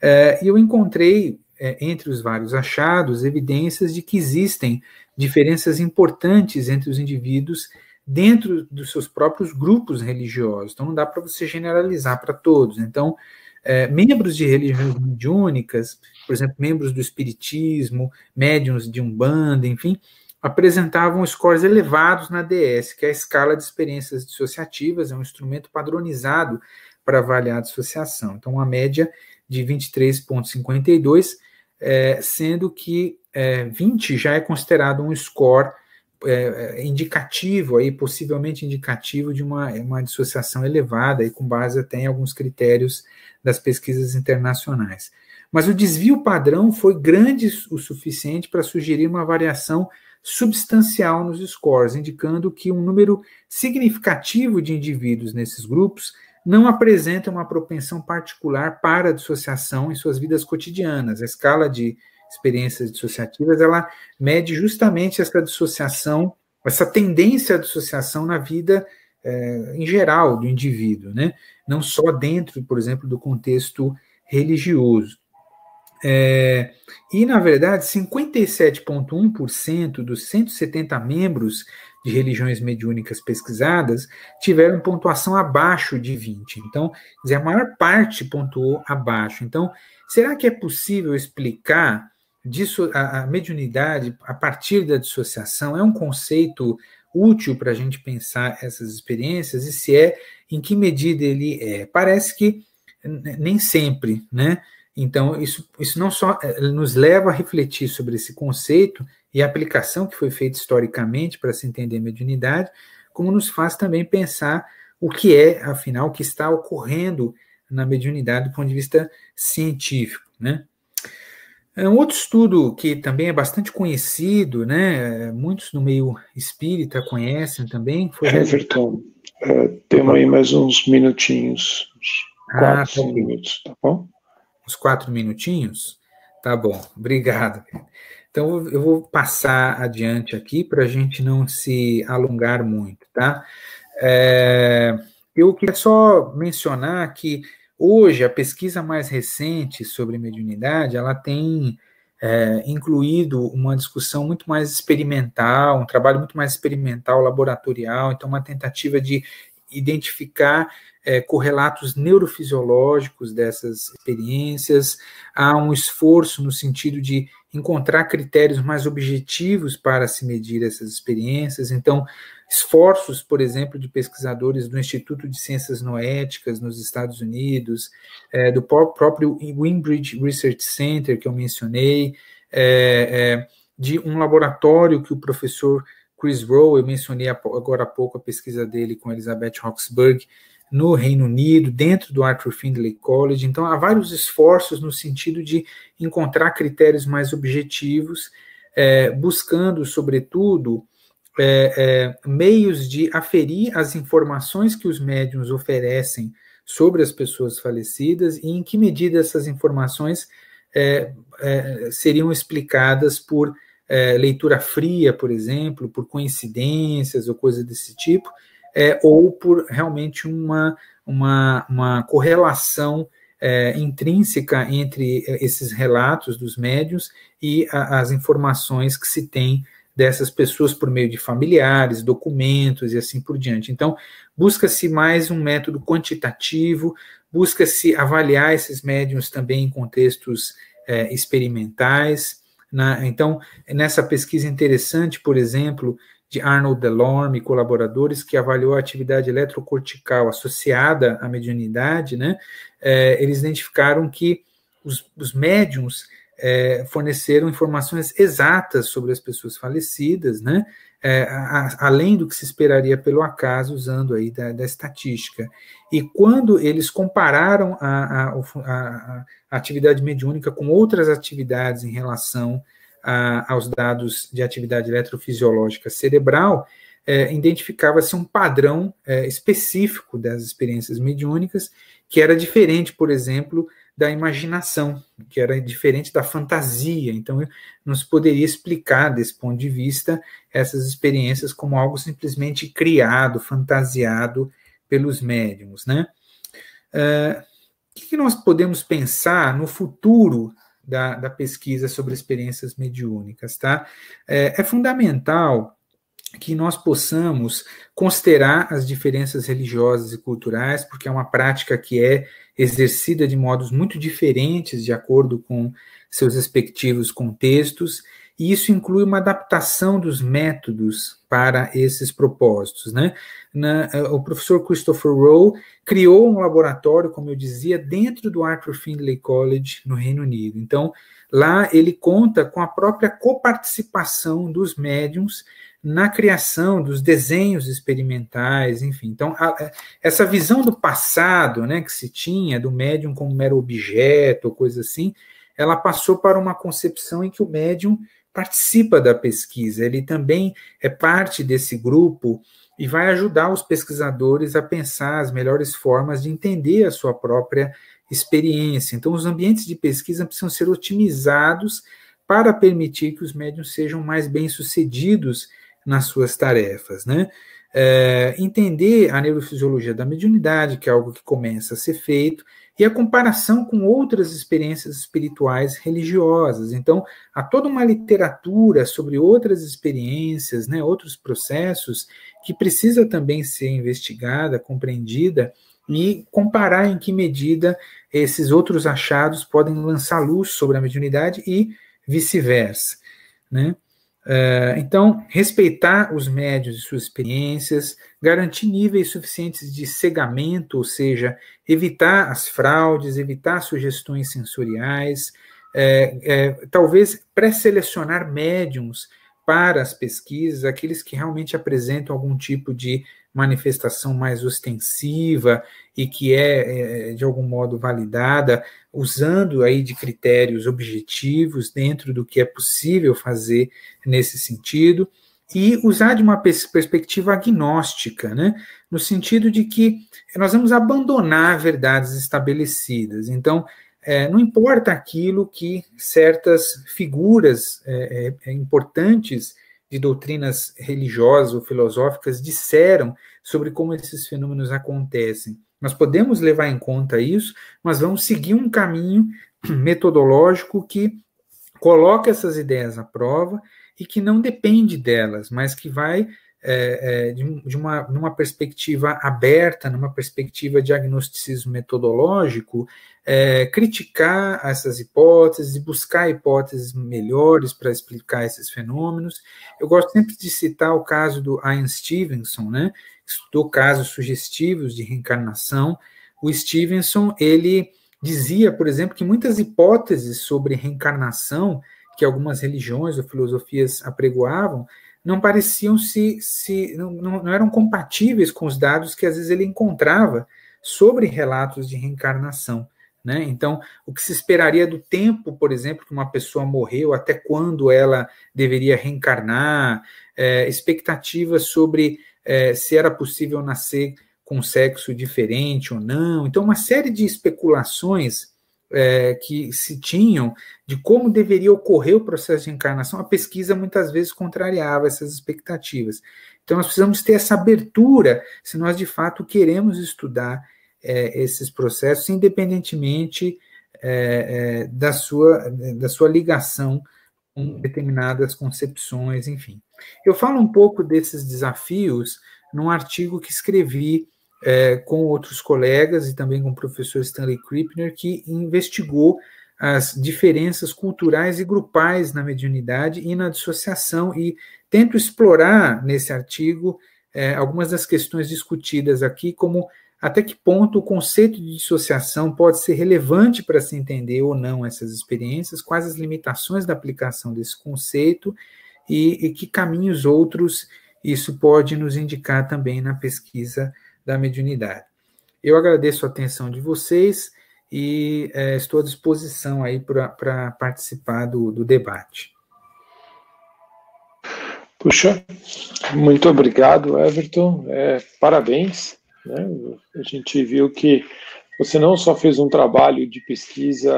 é, e eu encontrei, é, entre os vários achados, evidências de que existem diferenças importantes entre os indivíduos dentro dos seus próprios grupos religiosos. Então, não dá para você generalizar para todos. Então, é, membros de religiões mediúnicas, por exemplo, membros do Espiritismo, médiums de Umbanda, enfim, apresentavam scores elevados na DS, que é a escala de experiências dissociativas, é um instrumento padronizado para avaliar a dissociação. Então, uma média de 23,52, é, sendo que é, 20 já é considerado um score é, é, indicativo, aí, possivelmente indicativo de uma, uma dissociação elevada, e com base até em alguns critérios das pesquisas internacionais. Mas o desvio padrão foi grande o suficiente para sugerir uma variação substancial nos scores, indicando que um número significativo de indivíduos nesses grupos não apresenta uma propensão particular para a dissociação em suas vidas cotidianas. A escala de experiências dissociativas, ela mede justamente essa dissociação, essa tendência à dissociação na vida é, em geral do indivíduo, né? não só dentro, por exemplo, do contexto religioso. É, e, na verdade, 57,1% dos 170 membros de religiões mediúnicas pesquisadas tiveram pontuação abaixo de 20. Então, dizer, a maior parte pontuou abaixo. Então, será que é possível explicar disso, a, a mediunidade a partir da dissociação? É um conceito útil para a gente pensar essas experiências? E se é, em que medida ele é? Parece que nem sempre, né? Então, isso, isso não só eh, nos leva a refletir sobre esse conceito e a aplicação que foi feita historicamente para se entender mediunidade, como nos faz também pensar o que é, afinal, o que está ocorrendo na mediunidade do ponto de vista científico, né? Um outro estudo que também é bastante conhecido, né, muitos no meio espírita conhecem também, foi... Everton, uh, temos aí mais uns minutinhos, uns ah, quatro, tá minutos, tá bom? Uns quatro minutinhos? Tá bom, obrigado. Então eu vou passar adiante aqui para a gente não se alongar muito, tá? É, eu queria só mencionar que hoje a pesquisa mais recente sobre mediunidade ela tem é, incluído uma discussão muito mais experimental, um trabalho muito mais experimental, laboratorial, então uma tentativa de identificar é, correlatos neurofisiológicos dessas experiências, há um esforço no sentido de encontrar critérios mais objetivos para se medir essas experiências. Então, esforços, por exemplo, de pesquisadores do Instituto de Ciências Noéticas nos Estados Unidos, é, do próprio Wimbridge Research Center, que eu mencionei, é, é, de um laboratório que o professor Chris Rowe, eu mencionei agora há pouco a pesquisa dele com Elizabeth Roxburgh, no Reino Unido, dentro do Arthur Findlay College. Então, há vários esforços no sentido de encontrar critérios mais objetivos, é, buscando, sobretudo, é, é, meios de aferir as informações que os médiums oferecem sobre as pessoas falecidas e em que medida essas informações é, é, seriam explicadas por é, leitura fria, por exemplo, por coincidências ou coisa desse tipo, é, ou por realmente uma, uma, uma correlação é, intrínseca entre é, esses relatos dos médios e a, as informações que se tem dessas pessoas por meio de familiares, documentos e assim por diante. Então, busca-se mais um método quantitativo, busca-se avaliar esses médiums também em contextos é, experimentais. Na, então, nessa pesquisa interessante, por exemplo, de Arnold Delorme e colaboradores, que avaliou a atividade eletrocortical associada à mediunidade, né, é, eles identificaram que os, os médiums é, forneceram informações exatas sobre as pessoas falecidas, né, é, a, além do que se esperaria pelo acaso, usando aí da, da estatística. E quando eles compararam a, a, a, atividade mediúnica com outras atividades em relação aos dados de atividade eletrofisiológica cerebral, é, identificava-se um padrão é, específico das experiências mediúnicas, que era diferente, por exemplo, da imaginação, que era diferente da fantasia. Então, não se poderia explicar, desse ponto de vista, essas experiências como algo simplesmente criado, fantasiado pelos médiums. Né? Uh, o que nós podemos pensar no futuro da, da pesquisa sobre experiências mediúnicas, tá? É, é fundamental que nós possamos considerar as diferenças religiosas e culturais, porque é uma prática que é exercida de modos muito diferentes de acordo com seus respectivos contextos, e isso inclui uma adaptação dos métodos para esses propósitos. Né? Na, eh, o professor Christopher Rowe criou um laboratório, como eu dizia, dentro do Arthur Findlay College, no Reino Unido. Então, lá ele conta com a própria coparticipação dos médiums na criação dos desenhos experimentais, enfim. Então, a, essa visão do passado, né, que se tinha do médium como mero objeto, coisa assim, ela passou para uma concepção em que o médium participa da pesquisa, ele também é parte desse grupo e vai ajudar os pesquisadores a pensar as melhores formas de entender a sua própria experiência. Então, os ambientes de pesquisa precisam ser otimizados para permitir que os médiums sejam mais bem-sucedidos nas suas tarefas, né? É, entender a neurofisiologia da mediunidade, que é algo que começa a ser feito, e a comparação com outras experiências espirituais religiosas. Então, há toda uma literatura sobre outras experiências, né, outros processos, que precisa também ser investigada, compreendida e comparar em que medida esses outros achados podem lançar luz sobre a mediunidade e vice-versa. Né? Uh, então, respeitar os médios e suas experiências, garantir níveis suficientes de cegamento, ou seja, evitar as fraudes, evitar sugestões sensoriais, é, é, talvez pré-selecionar médiums para as pesquisas, aqueles que realmente apresentam algum tipo de manifestação mais ostensiva e que é, é, de algum modo validada, usando aí de critérios objetivos dentro do que é possível fazer nesse sentido e usar de uma perspectiva agnóstica, né? no sentido de que nós vamos abandonar verdades estabelecidas. Então, é, não importa aquilo que certas figuras é, é, importantes de doutrinas religiosas ou filosóficas disseram sobre como esses fenômenos acontecem. Nós podemos levar em conta isso, mas vamos seguir um caminho metodológico que coloca essas ideias à prova e que não depende delas, mas que vai é, é, de, de, uma numa perspectiva aberta, numa perspectiva de agnosticismo metodológico, é, criticar essas hipóteses e buscar hipóteses melhores para explicar esses fenômenos. Eu gosto sempre de citar o caso do Ian Stevenson, né? Estudou casos sugestivos de reencarnação. O Stevenson ele dizia, por exemplo, que muitas hipóteses sobre reencarnação que algumas religiões ou filosofias apregoavam não pareciam se, se não, não eram compatíveis com os dados que às vezes ele encontrava sobre relatos de reencarnação. Né? Então, o que se esperaria do tempo, por exemplo, que uma pessoa morreu, até quando ela deveria reencarnar, é, expectativas sobre é, se era possível nascer com sexo diferente ou não. Então, uma série de especulações é, que se tinham de como deveria ocorrer o processo de encarnação, a pesquisa muitas vezes contrariava essas expectativas. Então, nós precisamos ter essa abertura se nós de fato queremos estudar é, esses processos, independentemente é, é, da, sua, da sua ligação com determinadas concepções, enfim. Eu falo um pouco desses desafios num artigo que escrevi é, com outros colegas e também com o professor Stanley Krippner, que investigou as diferenças culturais e grupais na mediunidade e na dissociação, e tento explorar nesse artigo é, algumas das questões discutidas aqui, como até que ponto o conceito de dissociação pode ser relevante para se entender ou não essas experiências, quais as limitações da aplicação desse conceito e, e que caminhos outros isso pode nos indicar também na pesquisa da mediunidade. Eu agradeço a atenção de vocês e é, estou à disposição aí para participar do, do debate. Puxa, muito obrigado, Everton. É, parabéns. Né? A gente viu que você não só fez um trabalho de pesquisa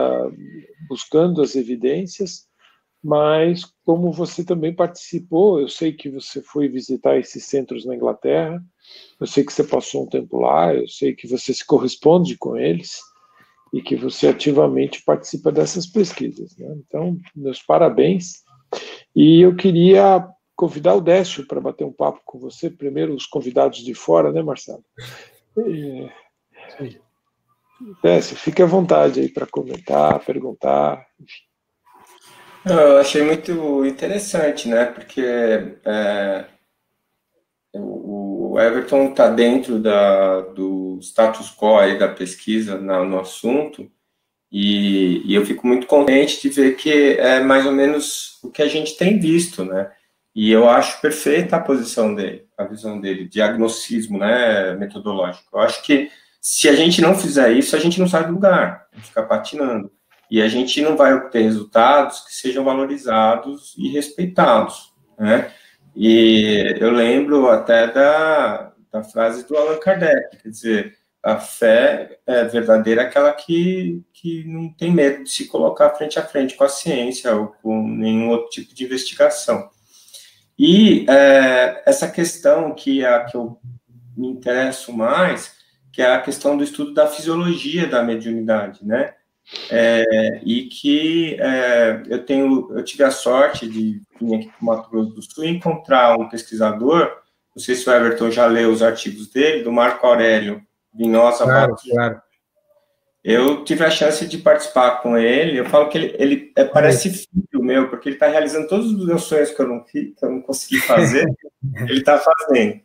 buscando as evidências, mas como você também participou, eu sei que você foi visitar esses centros na Inglaterra, eu sei que você passou um tempo lá, eu sei que você se corresponde com eles e que você ativamente participa dessas pesquisas. Né? Então, meus parabéns. E eu queria convidar o Décio para bater um papo com você, primeiro os convidados de fora, né, Marcelo? E... Décio, fique à vontade aí para comentar, perguntar, enfim. Eu achei muito interessante, né? Porque é, o Everton está dentro da, do status quo aí da pesquisa na, no assunto e, e, eu fico muito contente de ver que é mais ou menos o que a gente tem visto, né? E eu acho perfeita a posição dele, a visão dele, diagnosticismo, né, metodológico. Eu acho que se a gente não fizer isso, a gente não sai do lugar, fica patinando. E a gente não vai obter resultados que sejam valorizados e respeitados, né? E eu lembro até da, da frase do Allan Kardec, quer dizer, a fé é verdadeira aquela que, que não tem medo de se colocar frente a frente com a ciência ou com nenhum outro tipo de investigação. E é, essa questão que é a que eu me interesso mais, que é a questão do estudo da fisiologia da mediunidade, né? É, e que é, eu tenho, eu tive a sorte de vir aqui para o Mato Grosso do Sul e encontrar um pesquisador, não sei se o Everton já leu os artigos dele, do Marco Aurélio Vinhosa. Claro, claro. Eu tive a chance de participar com ele. Eu falo que ele, ele é, parece filho meu, porque ele está realizando todos os meus sonhos que eu não, que eu não consegui fazer, ele está fazendo.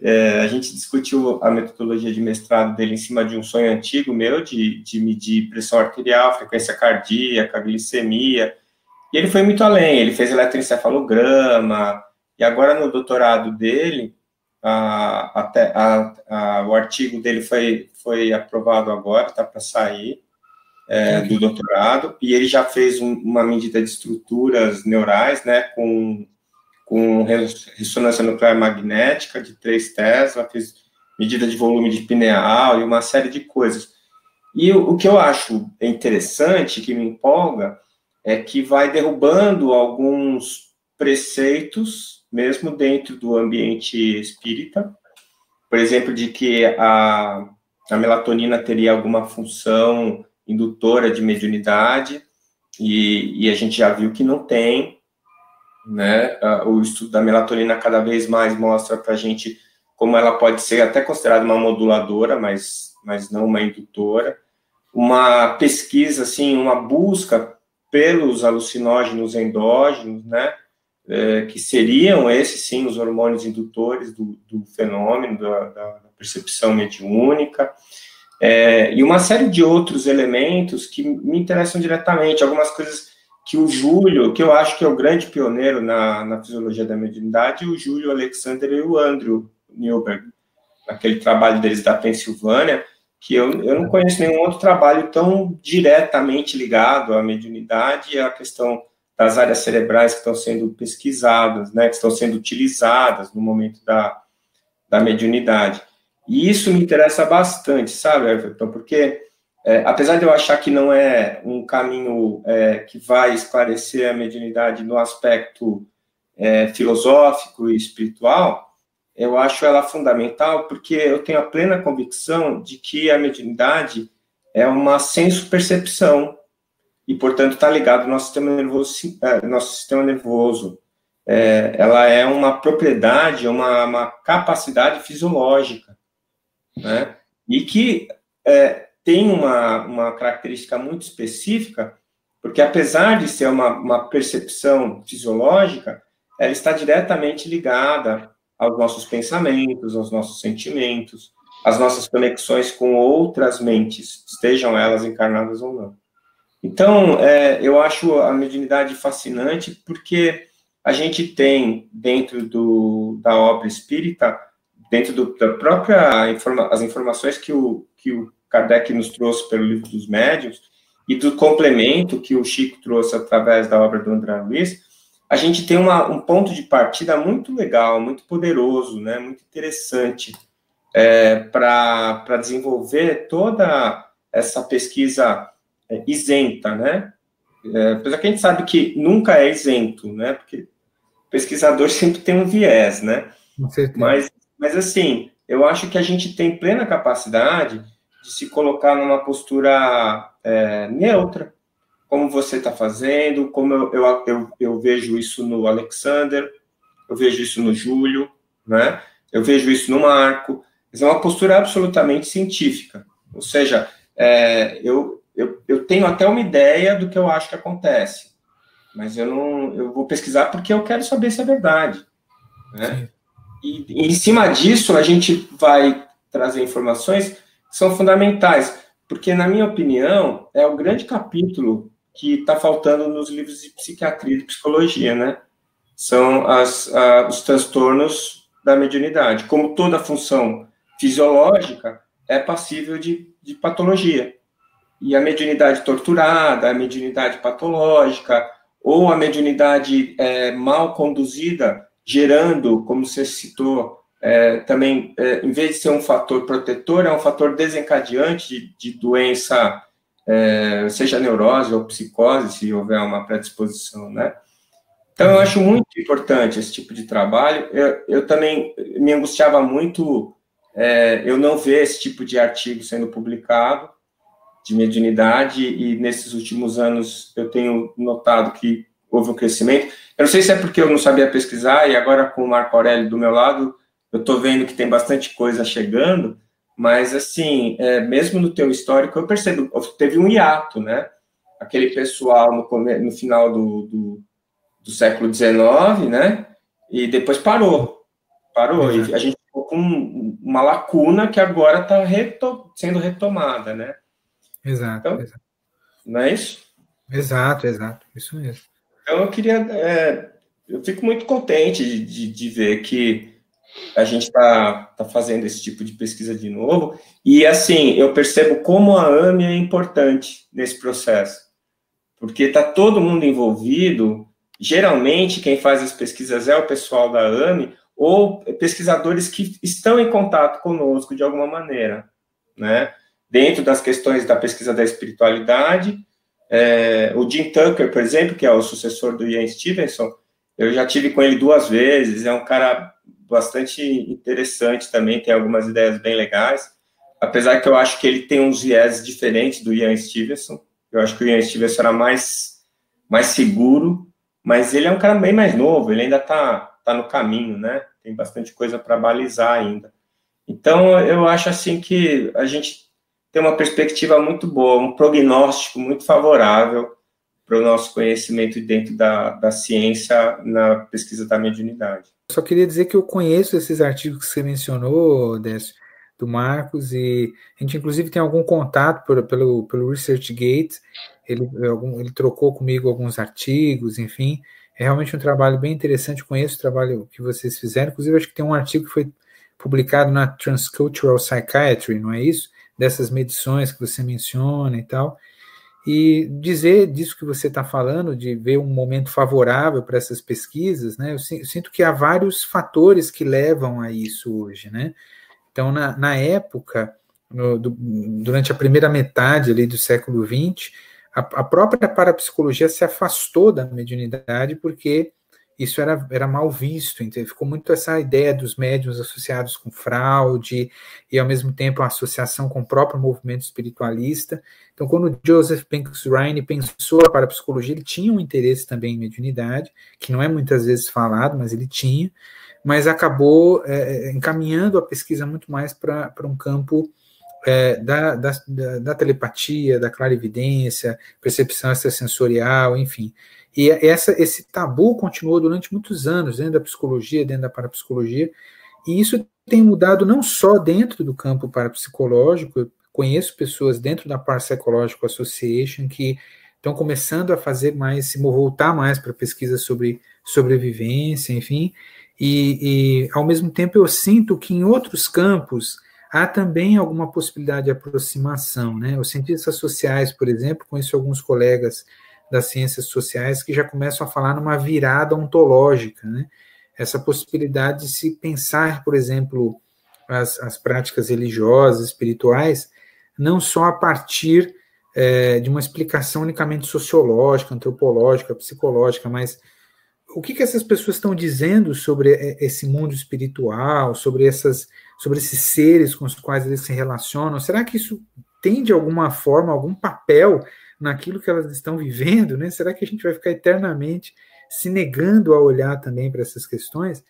É, a gente discutiu a metodologia de mestrado dele em cima de um sonho antigo meu, de, de medir pressão arterial, frequência cardíaca, glicemia, e ele foi muito além, ele fez eletroencefalograma, e agora no doutorado dele, a, até, a, a, o artigo dele foi, foi aprovado agora, está para sair, é, do doutorado, e ele já fez um, uma medida de estruturas neurais, né, com com ressonância nuclear magnética de 3 Tesla, fiz medida de volume de pineal e uma série de coisas. E o, o que eu acho interessante, que me empolga, é que vai derrubando alguns preceitos, mesmo dentro do ambiente espírita, por exemplo, de que a, a melatonina teria alguma função indutora de mediunidade, e, e a gente já viu que não tem, né? O estudo da melatonina cada vez mais mostra para a gente como ela pode ser até considerada uma moduladora, mas, mas não uma indutora. Uma pesquisa, assim, uma busca pelos alucinógenos endógenos, né? É, que seriam esses, sim, os hormônios indutores do, do fenômeno, da, da, percepção mediúnica, é, e uma série de outros elementos que me interessam diretamente, algumas coisas que o Júlio, que eu acho que é o grande pioneiro na, na fisiologia da mediunidade, o Júlio Alexander e o Andrew Newberg, aquele trabalho deles da Pensilvânia, que eu, eu não conheço nenhum outro trabalho tão diretamente ligado à mediunidade e à questão das áreas cerebrais que estão sendo pesquisadas, né, que estão sendo utilizadas no momento da, da mediunidade. E isso me interessa bastante, sabe, Everton, porque é, apesar de eu achar que não é um caminho é, que vai esclarecer a mediunidade no aspecto é, filosófico e espiritual, eu acho ela fundamental porque eu tenho a plena convicção de que a mediunidade é uma senso-percepção e, portanto, está ligado ao nosso sistema nervoso. É, nosso sistema nervoso. É, ela é uma propriedade, uma, uma capacidade fisiológica, né? E que é, tem uma, uma característica muito específica, porque apesar de ser uma, uma percepção fisiológica, ela está diretamente ligada aos nossos pensamentos, aos nossos sentimentos, às nossas conexões com outras mentes, estejam elas encarnadas ou não. Então, é, eu acho a mediunidade fascinante porque a gente tem dentro do, da obra espírita, dentro do, da própria informa, as informações que o, que o Kardec nos trouxe pelo livro dos médios e do complemento que o Chico trouxe através da obra do André Luiz, a gente tem uma, um ponto de partida muito legal, muito poderoso, né, muito interessante é, para desenvolver toda essa pesquisa é, isenta, né? É, apesar que a gente sabe que nunca é isento, né? Porque pesquisador sempre tem um viés, né? Mas, mas assim, eu acho que a gente tem plena capacidade de se colocar numa postura é, neutra, como você está fazendo, como eu, eu, eu, eu, vejo isso no Alexander, eu vejo isso no Júlio, né? eu vejo isso no Marco, mas é uma postura absolutamente científica, ou seja, é, eu, eu, eu tenho até uma ideia do que eu acho que acontece, mas eu não, eu vou pesquisar porque eu quero saber se é verdade, né? E, e em cima disso a gente vai trazer informações são fundamentais, porque na minha opinião é o grande capítulo que está faltando nos livros de psiquiatria e de psicologia, né? São as, a, os transtornos da mediunidade. Como toda função fisiológica é passível de, de patologia. E a mediunidade torturada, a mediunidade patológica, ou a mediunidade é, mal conduzida, gerando, como você citou, é, também, é, em vez de ser um fator protetor, é um fator desencadeante de, de doença é, seja neurose ou psicose, se houver uma predisposição, né? Então, eu acho muito importante esse tipo de trabalho. Eu, eu também me angustiava muito é, eu não ver esse tipo de artigo sendo publicado, de mediunidade, e nesses últimos anos eu tenho notado que houve um crescimento. Eu não sei se é porque eu não sabia pesquisar, e agora com o Marco Aurélio do meu lado, eu estou vendo que tem bastante coisa chegando, mas, assim, é, mesmo no teu histórico, eu percebo, teve um hiato, né? Aquele pessoal no, no final do, do, do, século XIX, né? E depois parou. Parou. E a gente ficou com uma lacuna que agora está reto, sendo retomada, né? Exato, então, exato. Não é isso? Exato, exato. Isso mesmo. Então, eu queria... É, eu fico muito contente de, de, de ver que a gente está tá fazendo esse tipo de pesquisa de novo. E, assim, eu percebo como a AME é importante nesse processo. Porque está todo mundo envolvido. Geralmente, quem faz as pesquisas é o pessoal da AME ou pesquisadores que estão em contato conosco de alguma maneira, né? Dentro das questões da pesquisa da espiritualidade, é, o Jim Tucker, por exemplo, que é o sucessor do Ian Stevenson, eu já tive com ele duas vezes, é um cara bastante interessante também, tem algumas ideias bem legais, apesar que eu acho que ele tem uns viés diferentes do Ian Stevenson, eu acho que o Ian Stevenson era mais, mais seguro, mas ele é um cara bem mais novo, ele ainda está tá no caminho, né, tem bastante coisa para balizar ainda. Então, eu acho assim que a gente tem uma perspectiva muito boa, um prognóstico muito favorável para o nosso conhecimento dentro da, da ciência na pesquisa da mediunidade. Só queria dizer que eu conheço esses artigos que você mencionou, Décio, do Marcos, e a gente inclusive tem algum contato por, pelo, pelo ResearchGate, ele, ele trocou comigo alguns artigos, enfim, é realmente um trabalho bem interessante, conheço o trabalho que vocês fizeram, inclusive acho que tem um artigo que foi publicado na Transcultural Psychiatry, não é isso? Dessas medições que você menciona e tal, e dizer disso que você está falando, de ver um momento favorável para essas pesquisas, né? Eu sinto que há vários fatores que levam a isso hoje, né? Então, na, na época, no, do, durante a primeira metade ali do século XX, a, a própria parapsicologia se afastou da mediunidade porque isso era, era mal visto, então ficou muito essa ideia dos médiums associados com fraude e ao mesmo tempo a associação com o próprio movimento espiritualista. Então, quando Joseph Banks Ryan pensou para a psicologia, ele tinha um interesse também em mediunidade, que não é muitas vezes falado, mas ele tinha, mas acabou é, encaminhando a pesquisa muito mais para um campo é, da, da, da, telepatia, da clarividência, percepção extrasensorial, enfim. E essa, esse tabu continuou durante muitos anos dentro da psicologia, dentro da parapsicologia, e isso tem mudado não só dentro do campo parapsicológico, eu conheço pessoas dentro da Parapsychological Association que estão começando a fazer mais, se voltar mais para pesquisa sobre sobrevivência, enfim, e, e ao mesmo tempo eu sinto que em outros campos há também alguma possibilidade de aproximação, né? Os cientistas sociais, por exemplo, conheço alguns colegas das ciências sociais que já começam a falar numa virada ontológica, né? Essa possibilidade de se pensar, por exemplo, as, as práticas religiosas, espirituais, não só a partir é, de uma explicação unicamente sociológica, antropológica, psicológica, mas o que, que essas pessoas estão dizendo sobre esse mundo espiritual, sobre essas, sobre esses seres com os quais eles se relacionam? Será que isso tem de alguma forma algum papel naquilo que elas estão vivendo, né? Será que a gente vai ficar eternamente se negando a olhar também para essas questões?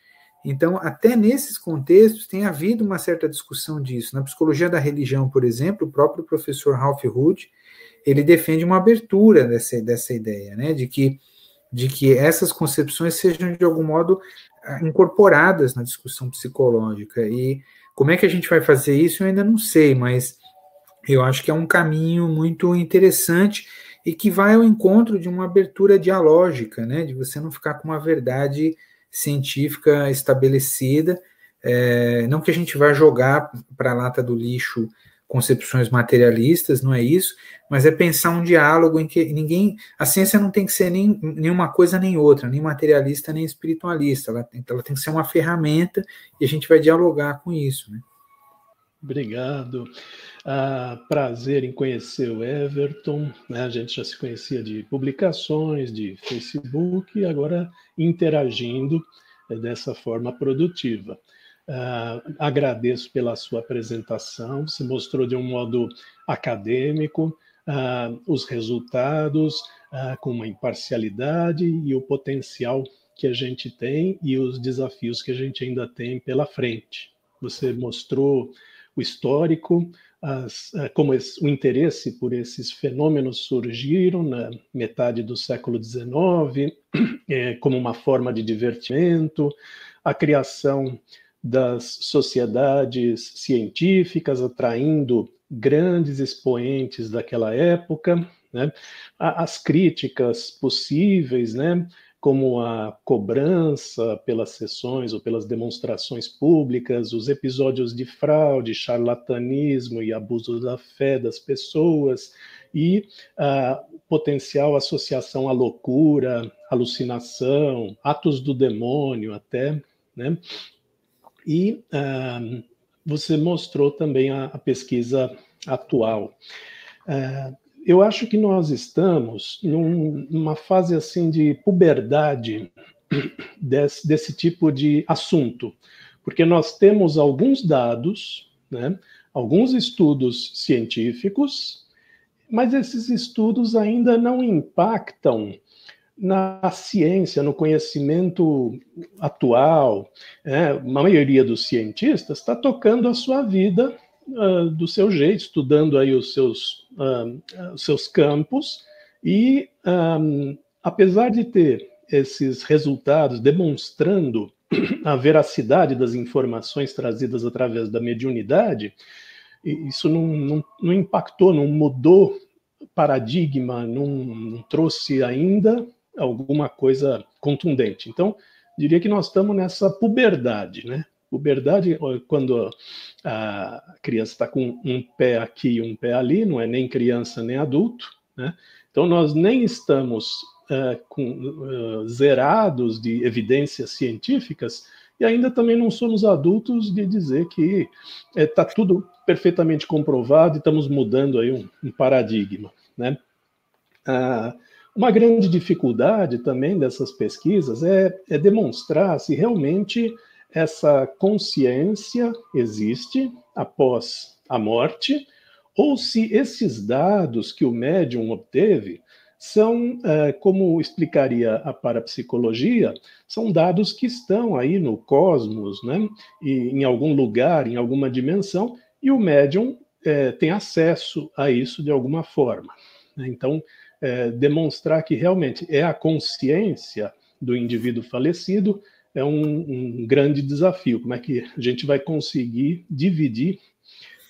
Então, até nesses contextos tem havido uma certa discussão disso. Na psicologia da religião, por exemplo, o próprio professor Ralph Hood, ele defende uma abertura dessa, dessa ideia, né, de que, de que essas concepções sejam, de algum modo, ah, incorporadas na discussão psicológica. E como é que a gente vai fazer isso, eu ainda não sei, mas eu acho que é um caminho muito interessante e que vai ao encontro de uma abertura dialógica, né, de você não ficar com uma verdade científica estabelecida, é, não que a gente vá jogar para a lata do lixo concepções materialistas, não é isso, mas é pensar um diálogo em que ninguém, a ciência não tem que ser nem nenhuma coisa nem outra, nem materialista nem espiritualista, ela, ela tem que ser uma ferramenta e a gente vai dialogar com isso, né? Obrigado. Ah, prazer em conhecer o Everton. Né? A gente já se conhecia de publicações, de Facebook, e agora interagindo é, dessa forma produtiva. Ah, agradeço pela sua apresentação, se mostrou de um modo acadêmico, ah, os resultados ah, com uma imparcialidade e o potencial que a gente tem e os desafios que a gente ainda tem pela frente. Você mostrou o histórico, as, eh, como esse, o interesse por esses fenômenos surgiram na metade do século XIX, é, como uma forma de divertimento, a criação das sociedades científicas atraindo grandes expoentes daquela época, né? as críticas possíveis, né? Como a cobrança pelas sessões ou pelas demonstrações públicas, os episódios de fraude, charlatanismo e abuso da fé das pessoas, e a potencial associação à loucura, alucinação, atos do demônio até, né? E uh, você mostrou também a, a pesquisa atual. Uh, eu acho que nós estamos num, numa fase assim de puberdade desse, desse tipo de assunto, porque nós temos alguns dados, né, alguns estudos científicos, mas esses estudos ainda não impactam na ciência, no conhecimento atual. Né? A maioria dos cientistas está tocando a sua vida uh, do seu jeito, estudando aí os seus, uh, os seus campos, e um, apesar de ter esses resultados demonstrando a veracidade das informações trazidas através da mediunidade, isso não, não, não impactou, não mudou paradigma, não, não trouxe ainda alguma coisa contundente. Então, diria que nós estamos nessa puberdade, né? Puberdade, quando a criança está com um pé aqui e um pé ali, não é nem criança nem adulto, né? Então, nós nem estamos uh, com, uh, zerados de evidências científicas e ainda também não somos adultos de dizer que está eh, tudo perfeitamente comprovado e estamos mudando aí um, um paradigma, né? Uh, Uma grande dificuldade também dessas pesquisas é, é demonstrar se realmente essa consciência existe após a morte, ou se esses dados que o médium obteve são, é, como explicaria a parapsicologia, são dados que estão aí no cosmos, né? E em algum lugar, em alguma dimensão, e o médium é, tem acesso a isso de alguma forma. Né? Então, é, demonstrar que realmente é a consciência do indivíduo falecido é um, um, grande desafio. Como é que a gente vai conseguir dividir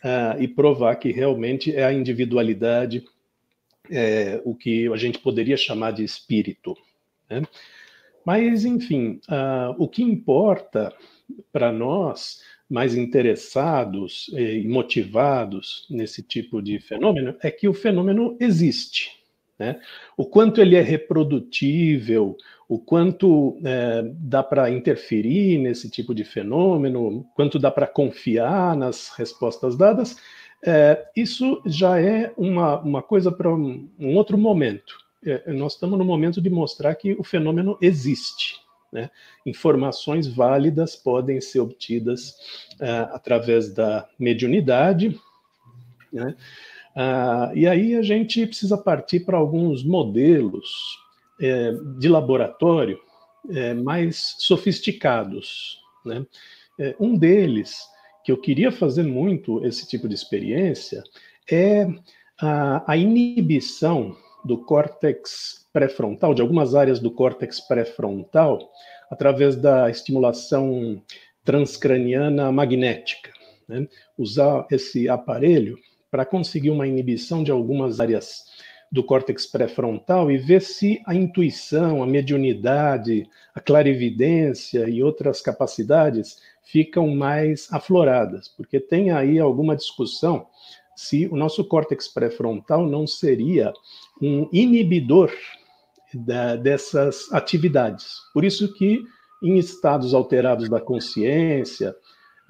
uh, e provar que realmente é a individualidade é, o que a gente poderia chamar de espírito? Né? Mas, enfim, uh, o que importa para nós, mais interessados e motivados nesse tipo de fenômeno, é que o fenômeno existe. Né? O quanto ele é reprodutível, o quanto é, dá para interferir nesse tipo de fenômeno, quanto dá para confiar nas respostas dadas, é, isso já é uma, uma coisa para um, um, outro momento. É, nós estamos no momento de mostrar que o fenômeno existe. Né? Informações válidas podem ser obtidas é, através da mediunidade. Né? Ah, e aí a gente precisa partir para alguns modelos é, de laboratório é, mais sofisticados. Né? É, um deles, que eu queria fazer muito esse tipo de experiência, é a, a inibição do córtex pré-frontal, de algumas áreas do córtex pré-frontal, através da estimulação transcraniana magnética. Né? Usar esse aparelho para conseguir uma inibição de algumas áreas do córtex pré-frontal e ver se a intuição, a mediunidade, a clarividência e outras capacidades ficam mais afloradas, porque tem aí alguma discussão se o nosso córtex pré-frontal não seria um inibidor da, dessas atividades. Por isso que em estados alterados da consciência,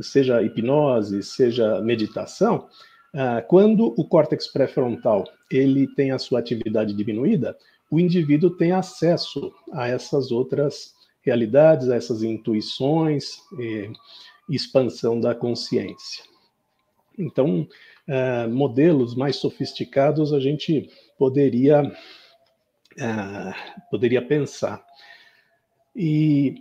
seja hipnose, seja meditação, ah, quando o córtex pré-frontal ele tem a sua atividade diminuída, o indivíduo tem acesso a essas outras realidades, a essas intuições, e expansão da consciência. Então, uh, modelos mais sofisticados a gente poderia uh, poderia pensar. E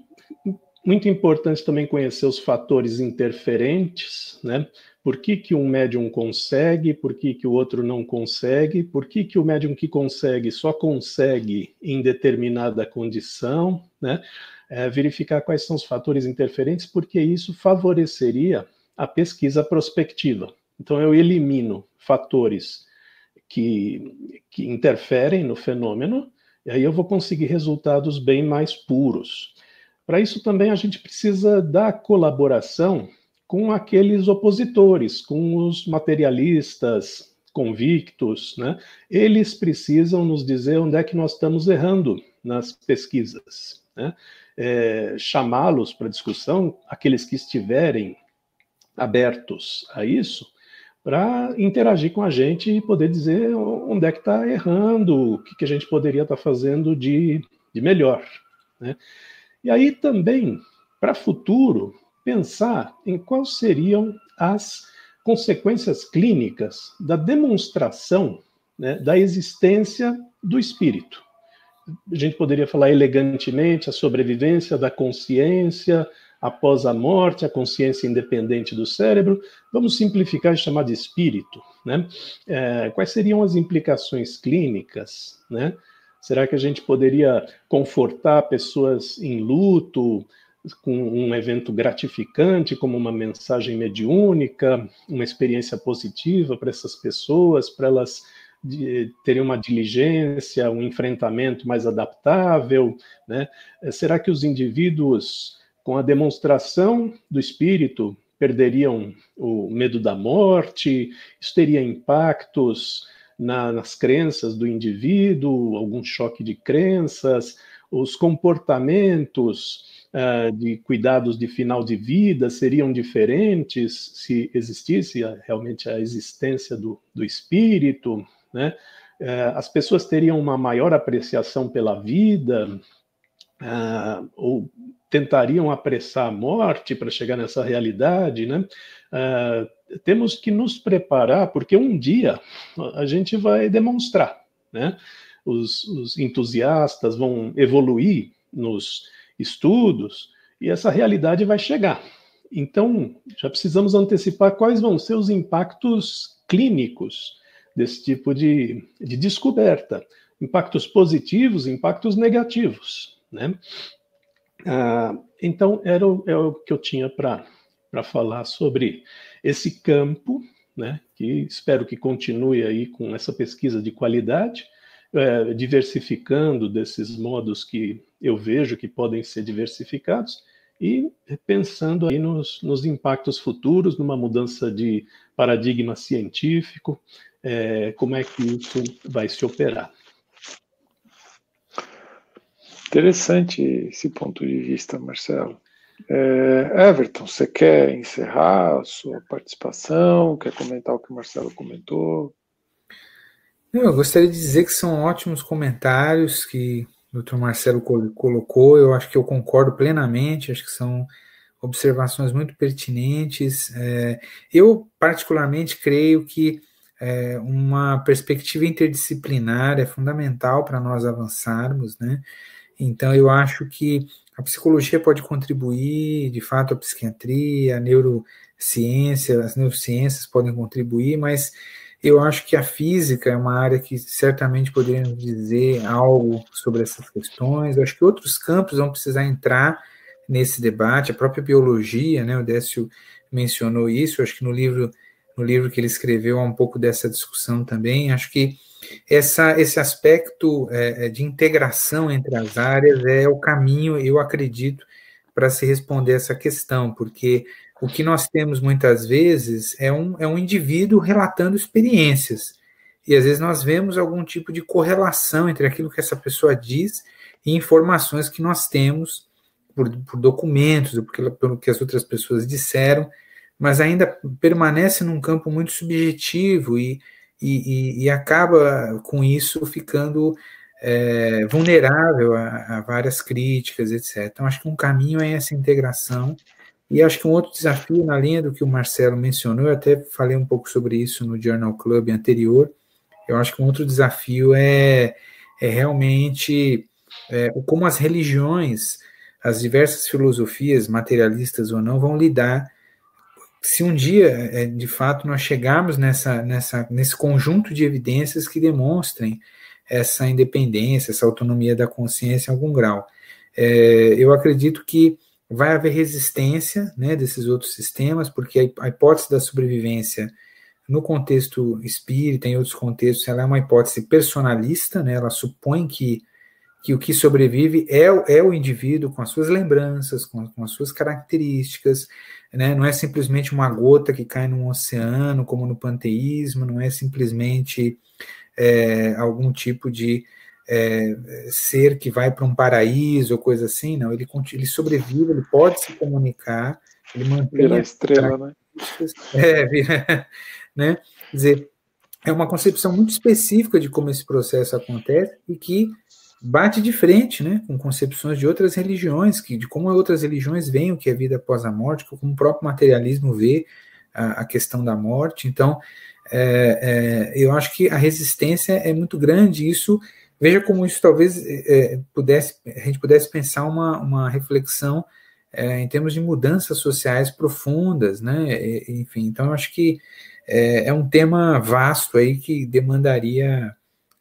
muito importante também conhecer os fatores interferentes, né? Por que, que um médium consegue, por que, que o outro não consegue, por que, que o médium que consegue só consegue em determinada condição, né? É, verificar quais são os fatores interferentes, porque isso favoreceria a pesquisa prospectiva. Então, eu elimino fatores que, que interferem no fenômeno, e aí eu vou conseguir resultados bem mais puros. Para isso também a gente precisa da colaboração com aqueles opositores, com os materialistas convictos, né? Eles precisam nos dizer onde é que nós estamos errando nas pesquisas, né? É, chamá-los para discussão, aqueles que estiverem abertos a isso, para interagir com a gente e poder dizer onde é que está errando, o que, que, a gente poderia estar tá fazendo de, de melhor. Né? E aí também, para futuro, pensar em quais seriam as consequências clínicas da demonstração né, da existência do espírito. A gente poderia falar elegantemente a sobrevivência da consciência após a morte, a consciência independente do cérebro. Vamos simplificar e chamar de espírito. Né? É, quais seriam as implicações clínicas? Né? Será que a gente poderia confortar pessoas em luto com um evento gratificante, como uma mensagem mediúnica, uma experiência positiva para essas pessoas, para elas terem uma diligência, um enfrentamento mais adaptável? Né? Será que os indivíduos, com a demonstração do espírito, perderiam o medo da morte? Isso teria impactos na, nas crenças do indivíduo, algum choque de crenças, os comportamentos uh, de cuidados de final de vida seriam diferentes se existisse a, realmente a existência do, do espírito, né? é, as pessoas teriam uma maior apreciação pela vida, é, ou tentariam apressar a morte para chegar nessa realidade, né? É, temos que nos preparar, porque um dia a gente vai demonstrar, né? Os, os entusiastas vão evoluir nos estudos e essa realidade vai chegar. Então, já precisamos antecipar quais vão ser os impactos clínicos desse tipo de, de descoberta. Impactos positivos, impactos negativos, né? Ah, então, era o, é o que eu tinha para falar sobre esse campo, né, que espero que continue aí com essa pesquisa de qualidade, é, diversificando desses modos que eu vejo que podem ser diversificados e pensando aí nos, nos impactos futuros, numa mudança de paradigma científico, é, como é que isso vai se operar. Interessante esse ponto de vista, Marcelo. É, Everton, você quer encerrar a sua participação? Quer comentar o que o Marcelo comentou? Eu gostaria de dizer que são ótimos comentários que o Dr. Marcelo colocou. Eu acho que eu concordo plenamente, acho que são observações muito pertinentes. É, eu, particularmente, creio que é, uma perspectiva interdisciplinar é fundamental para nós avançarmos, né? Então, eu acho que a psicologia pode contribuir, de fato, a psiquiatria, a neurociência, as neurociências podem contribuir, mas eu acho que a física é uma área que certamente poderíamos dizer algo sobre essas questões. Eu acho que outros campos vão precisar entrar nesse debate, a própria biologia, né? O Décio mencionou isso, eu acho que no livro, no livro que ele escreveu há um pouco dessa discussão também. Acho que essa, esse aspecto é, é, de integração entre as áreas é o caminho, eu acredito, para se responder essa questão, porque o que nós temos muitas vezes é um, é um indivíduo relatando experiências. E às vezes nós vemos algum tipo de correlação entre aquilo que essa pessoa diz e informações que nós temos por, por documentos, pelo, pelo que as outras pessoas disseram, mas ainda permanece num campo muito subjetivo e, e, e, e acaba com isso ficando é, vulnerável a, a, várias críticas, etc. Então, acho que um caminho é essa integração. E acho que um outro desafio, na linha do que o Marcelo mencionou, eu até falei um pouco sobre isso no Journal Club anterior. Eu acho que um outro desafio é, é realmente é, como as religiões, as diversas filosofias, materialistas ou não, vão lidar se um dia, é, de fato, nós chegarmos nessa, nessa, nesse conjunto de evidências que demonstrem essa independência, essa autonomia da consciência em algum grau. É, eu acredito que vai haver resistência né, desses outros sistemas, porque a, hipótese da sobrevivência no contexto espírita, em outros contextos, ela é uma hipótese personalista, né, ela supõe que, que o que sobrevive é, é o indivíduo com as suas lembranças, com, com as suas características, né? não é simplesmente uma gota que cai num oceano, como no panteísmo, não é simplesmente é, algum tipo de é, ser que vai para um paraíso ou coisa assim, não, ele, ele sobrevive, ele pode se comunicar, ele mantém... Vira estrela, né? É, vira, né? Quer dizer, é uma concepção muito específica de como esse processo acontece e que bate de frente né, com concepções de outras religiões, que, de como outras religiões veem o que é vida após a morte, como o próprio materialismo vê a, a questão da morte. Então, é, é, eu acho que a resistência é muito grande. Isso, veja como isso talvez é, pudesse, a gente pudesse pensar uma, uma reflexão é, em termos de mudanças sociais profundas, né? enfim, então eu acho que é, é um tema vasto aí que demandaria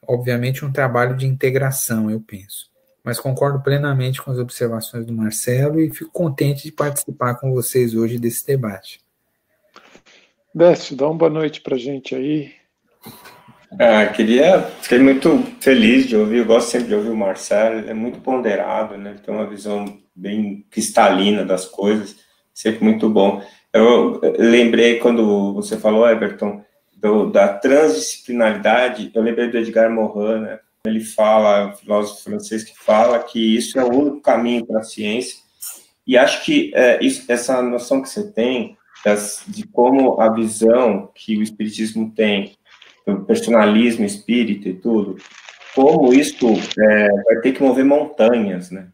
obviamente, um trabalho de integração, eu penso. Mas concordo plenamente com as observações do Marcelo e fico contente de participar com vocês hoje desse debate. Décio, dá uma boa noite para a gente aí. Ah, queria, fiquei muito feliz de ouvir, eu gosto sempre de ouvir o Marcelo, ele é muito ponderado, né? ele tem uma visão bem cristalina das coisas, sempre muito bom. Eu lembrei quando você falou, Everton, do, da transdisciplinaridade, eu lembrei do Edgar Morin, né? Ele fala, um filósofo francês que fala que isso é o único caminho para a ciência. E acho que é, isso, essa noção que você tem das, de como a visão que o espiritismo tem o personalismo, espírito e tudo, como isso é, vai ter que mover montanhas, né?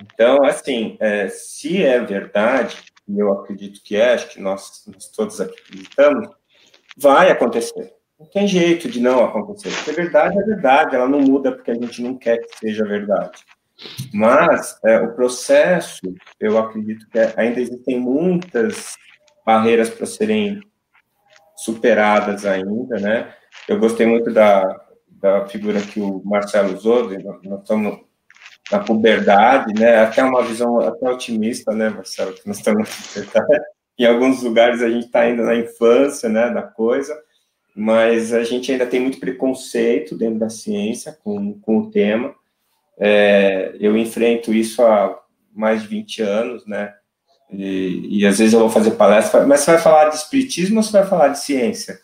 Então, assim, é, se é verdade, e eu acredito que é, acho que nós, nós todos acreditamos, vai acontecer. Não tem jeito de não acontecer. Porque verdade é verdade, ela não muda porque a gente não quer que seja verdade. Mas é, o processo, eu acredito que ainda existem muitas barreiras para serem superadas ainda, né? Eu gostei muito da, da figura que o Marcelo usou, nós estamos na puberdade, né? Até uma visão até otimista, né, Marcelo? Que nós estamos na puberdade. Em alguns lugares a gente está ainda na infância, né, da coisa, mas a gente ainda tem muito preconceito dentro da ciência com, com o tema. É, eu enfrento isso há mais de 20 anos, né? E, e, às vezes eu vou fazer palestra, mas você vai falar de espiritismo ou você vai falar de ciência?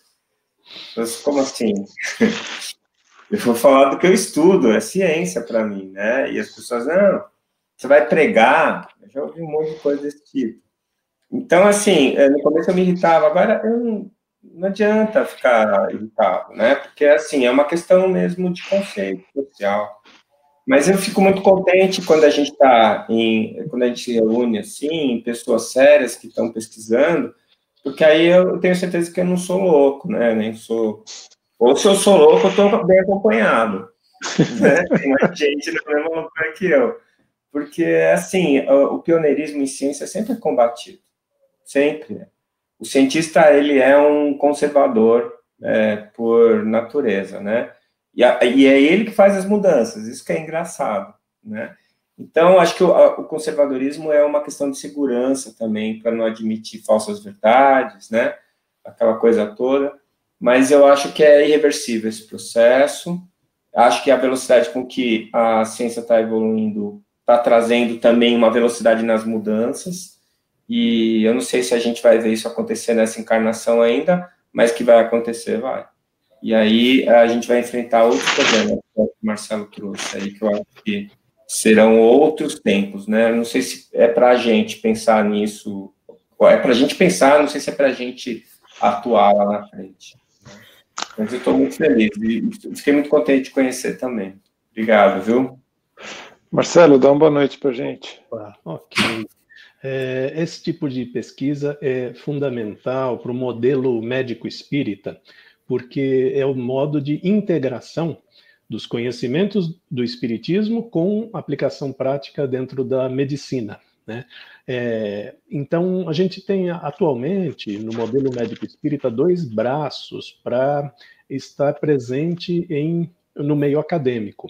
Mas como assim? eu vou falar do que eu estudo, é ciência para mim, né? E as pessoas, não, você vai pregar, eu já ouvi um monte de coisa desse tipo. Então, assim, é, no começo eu me irritava, agora eu não, não adianta ficar irritado, né? Porque, assim, é uma questão mesmo de conceito social. Mas eu fico muito contente quando a gente está em, quando a gente se reúne assim, pessoas sérias que estão pesquisando, porque aí eu tenho certeza que eu não sou louco, né? Nem sou ou se eu sou louco, eu estou bem acompanhado. Né? Tem mais gente na mesma loucura que eu. Porque, assim, o pioneirismo em ciência sempre é combatido. Sempre. Né? O cientista, ele é um conservador é, por natureza, né? E, a, e, é ele que faz as mudanças. Isso que é engraçado, né? Então, acho que o, a, o conservadorismo é uma questão de segurança também, para não admitir falsas verdades, né? Aquela coisa toda mas eu acho que é irreversível esse processo. Acho que a velocidade com que a ciência está evoluindo está trazendo também uma velocidade nas mudanças. E eu não sei se a gente vai ver isso acontecer nessa encarnação ainda, mas que vai acontecer, vai. E aí a gente vai enfrentar outros problemas que o Marcelo trouxe aí, que eu acho que serão outros tempos, né? Não sei se é para a gente pensar nisso, é para a gente pensar, não sei se é para a gente atuar lá na frente. Mas eu estou muito feliz e fiquei muito contente de conhecer também. Obrigado, viu? Marcelo, dá uma boa noite para gente. Ah, ok. É, esse tipo de pesquisa é fundamental para o modelo médico espírita, porque é o modo de integração dos conhecimentos do espiritismo com aplicação prática dentro da medicina. Né? É, então, a gente tem atualmente, no modelo médico espírita, dois braços para estar presente em, no meio acadêmico.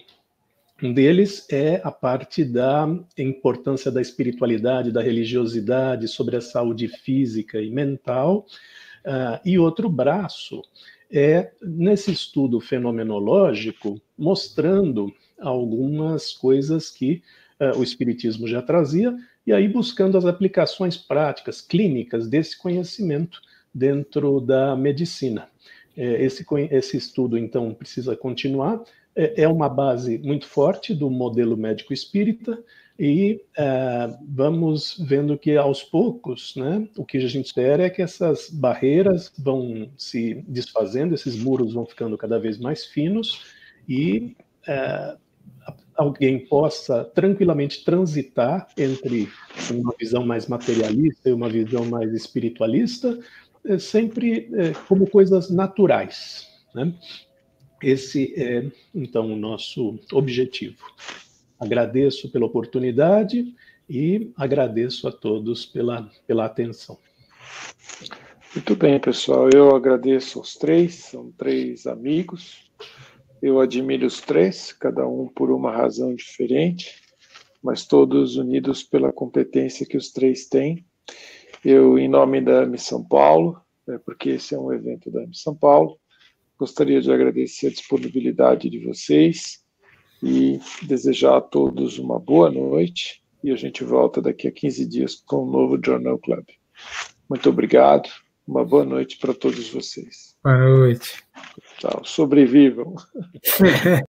Um deles é a parte da importância da espiritualidade, da religiosidade, sobre a saúde física e mental, uh, e outro braço é nesse estudo fenomenológico, mostrando algumas coisas que uh, o Espiritismo já trazia e aí buscando as aplicações práticas, clínicas desse conhecimento dentro da medicina. É, esse, esse estudo, então, precisa continuar, é, é uma base muito forte do modelo médico espírita, e é, vamos vendo que aos poucos, né, o que a gente espera é que essas barreiras vão se desfazendo, esses muros vão ficando cada vez mais finos e é, alguém possa tranquilamente transitar entre uma visão mais materialista e uma visão mais espiritualista, sempre como coisas naturais. Né? Esse é, então, o nosso objetivo. Agradeço pela oportunidade e agradeço a todos pela, pela atenção. Muito bem, pessoal. Eu agradeço aos três, são três amigos eu admiro os três, cada um por uma razão diferente, mas todos unidos pela competência que os três têm. Eu, em nome da Missão Paulo, é, porque esse é um evento da Missão Paulo, gostaria de agradecer a disponibilidade de vocês e desejar a todos uma boa noite. E a gente volta daqui a 15 dias com um novo Journal Club. Muito obrigado. Uma boa noite para todos vocês. Boa noite. Tchau. Sobrevivam.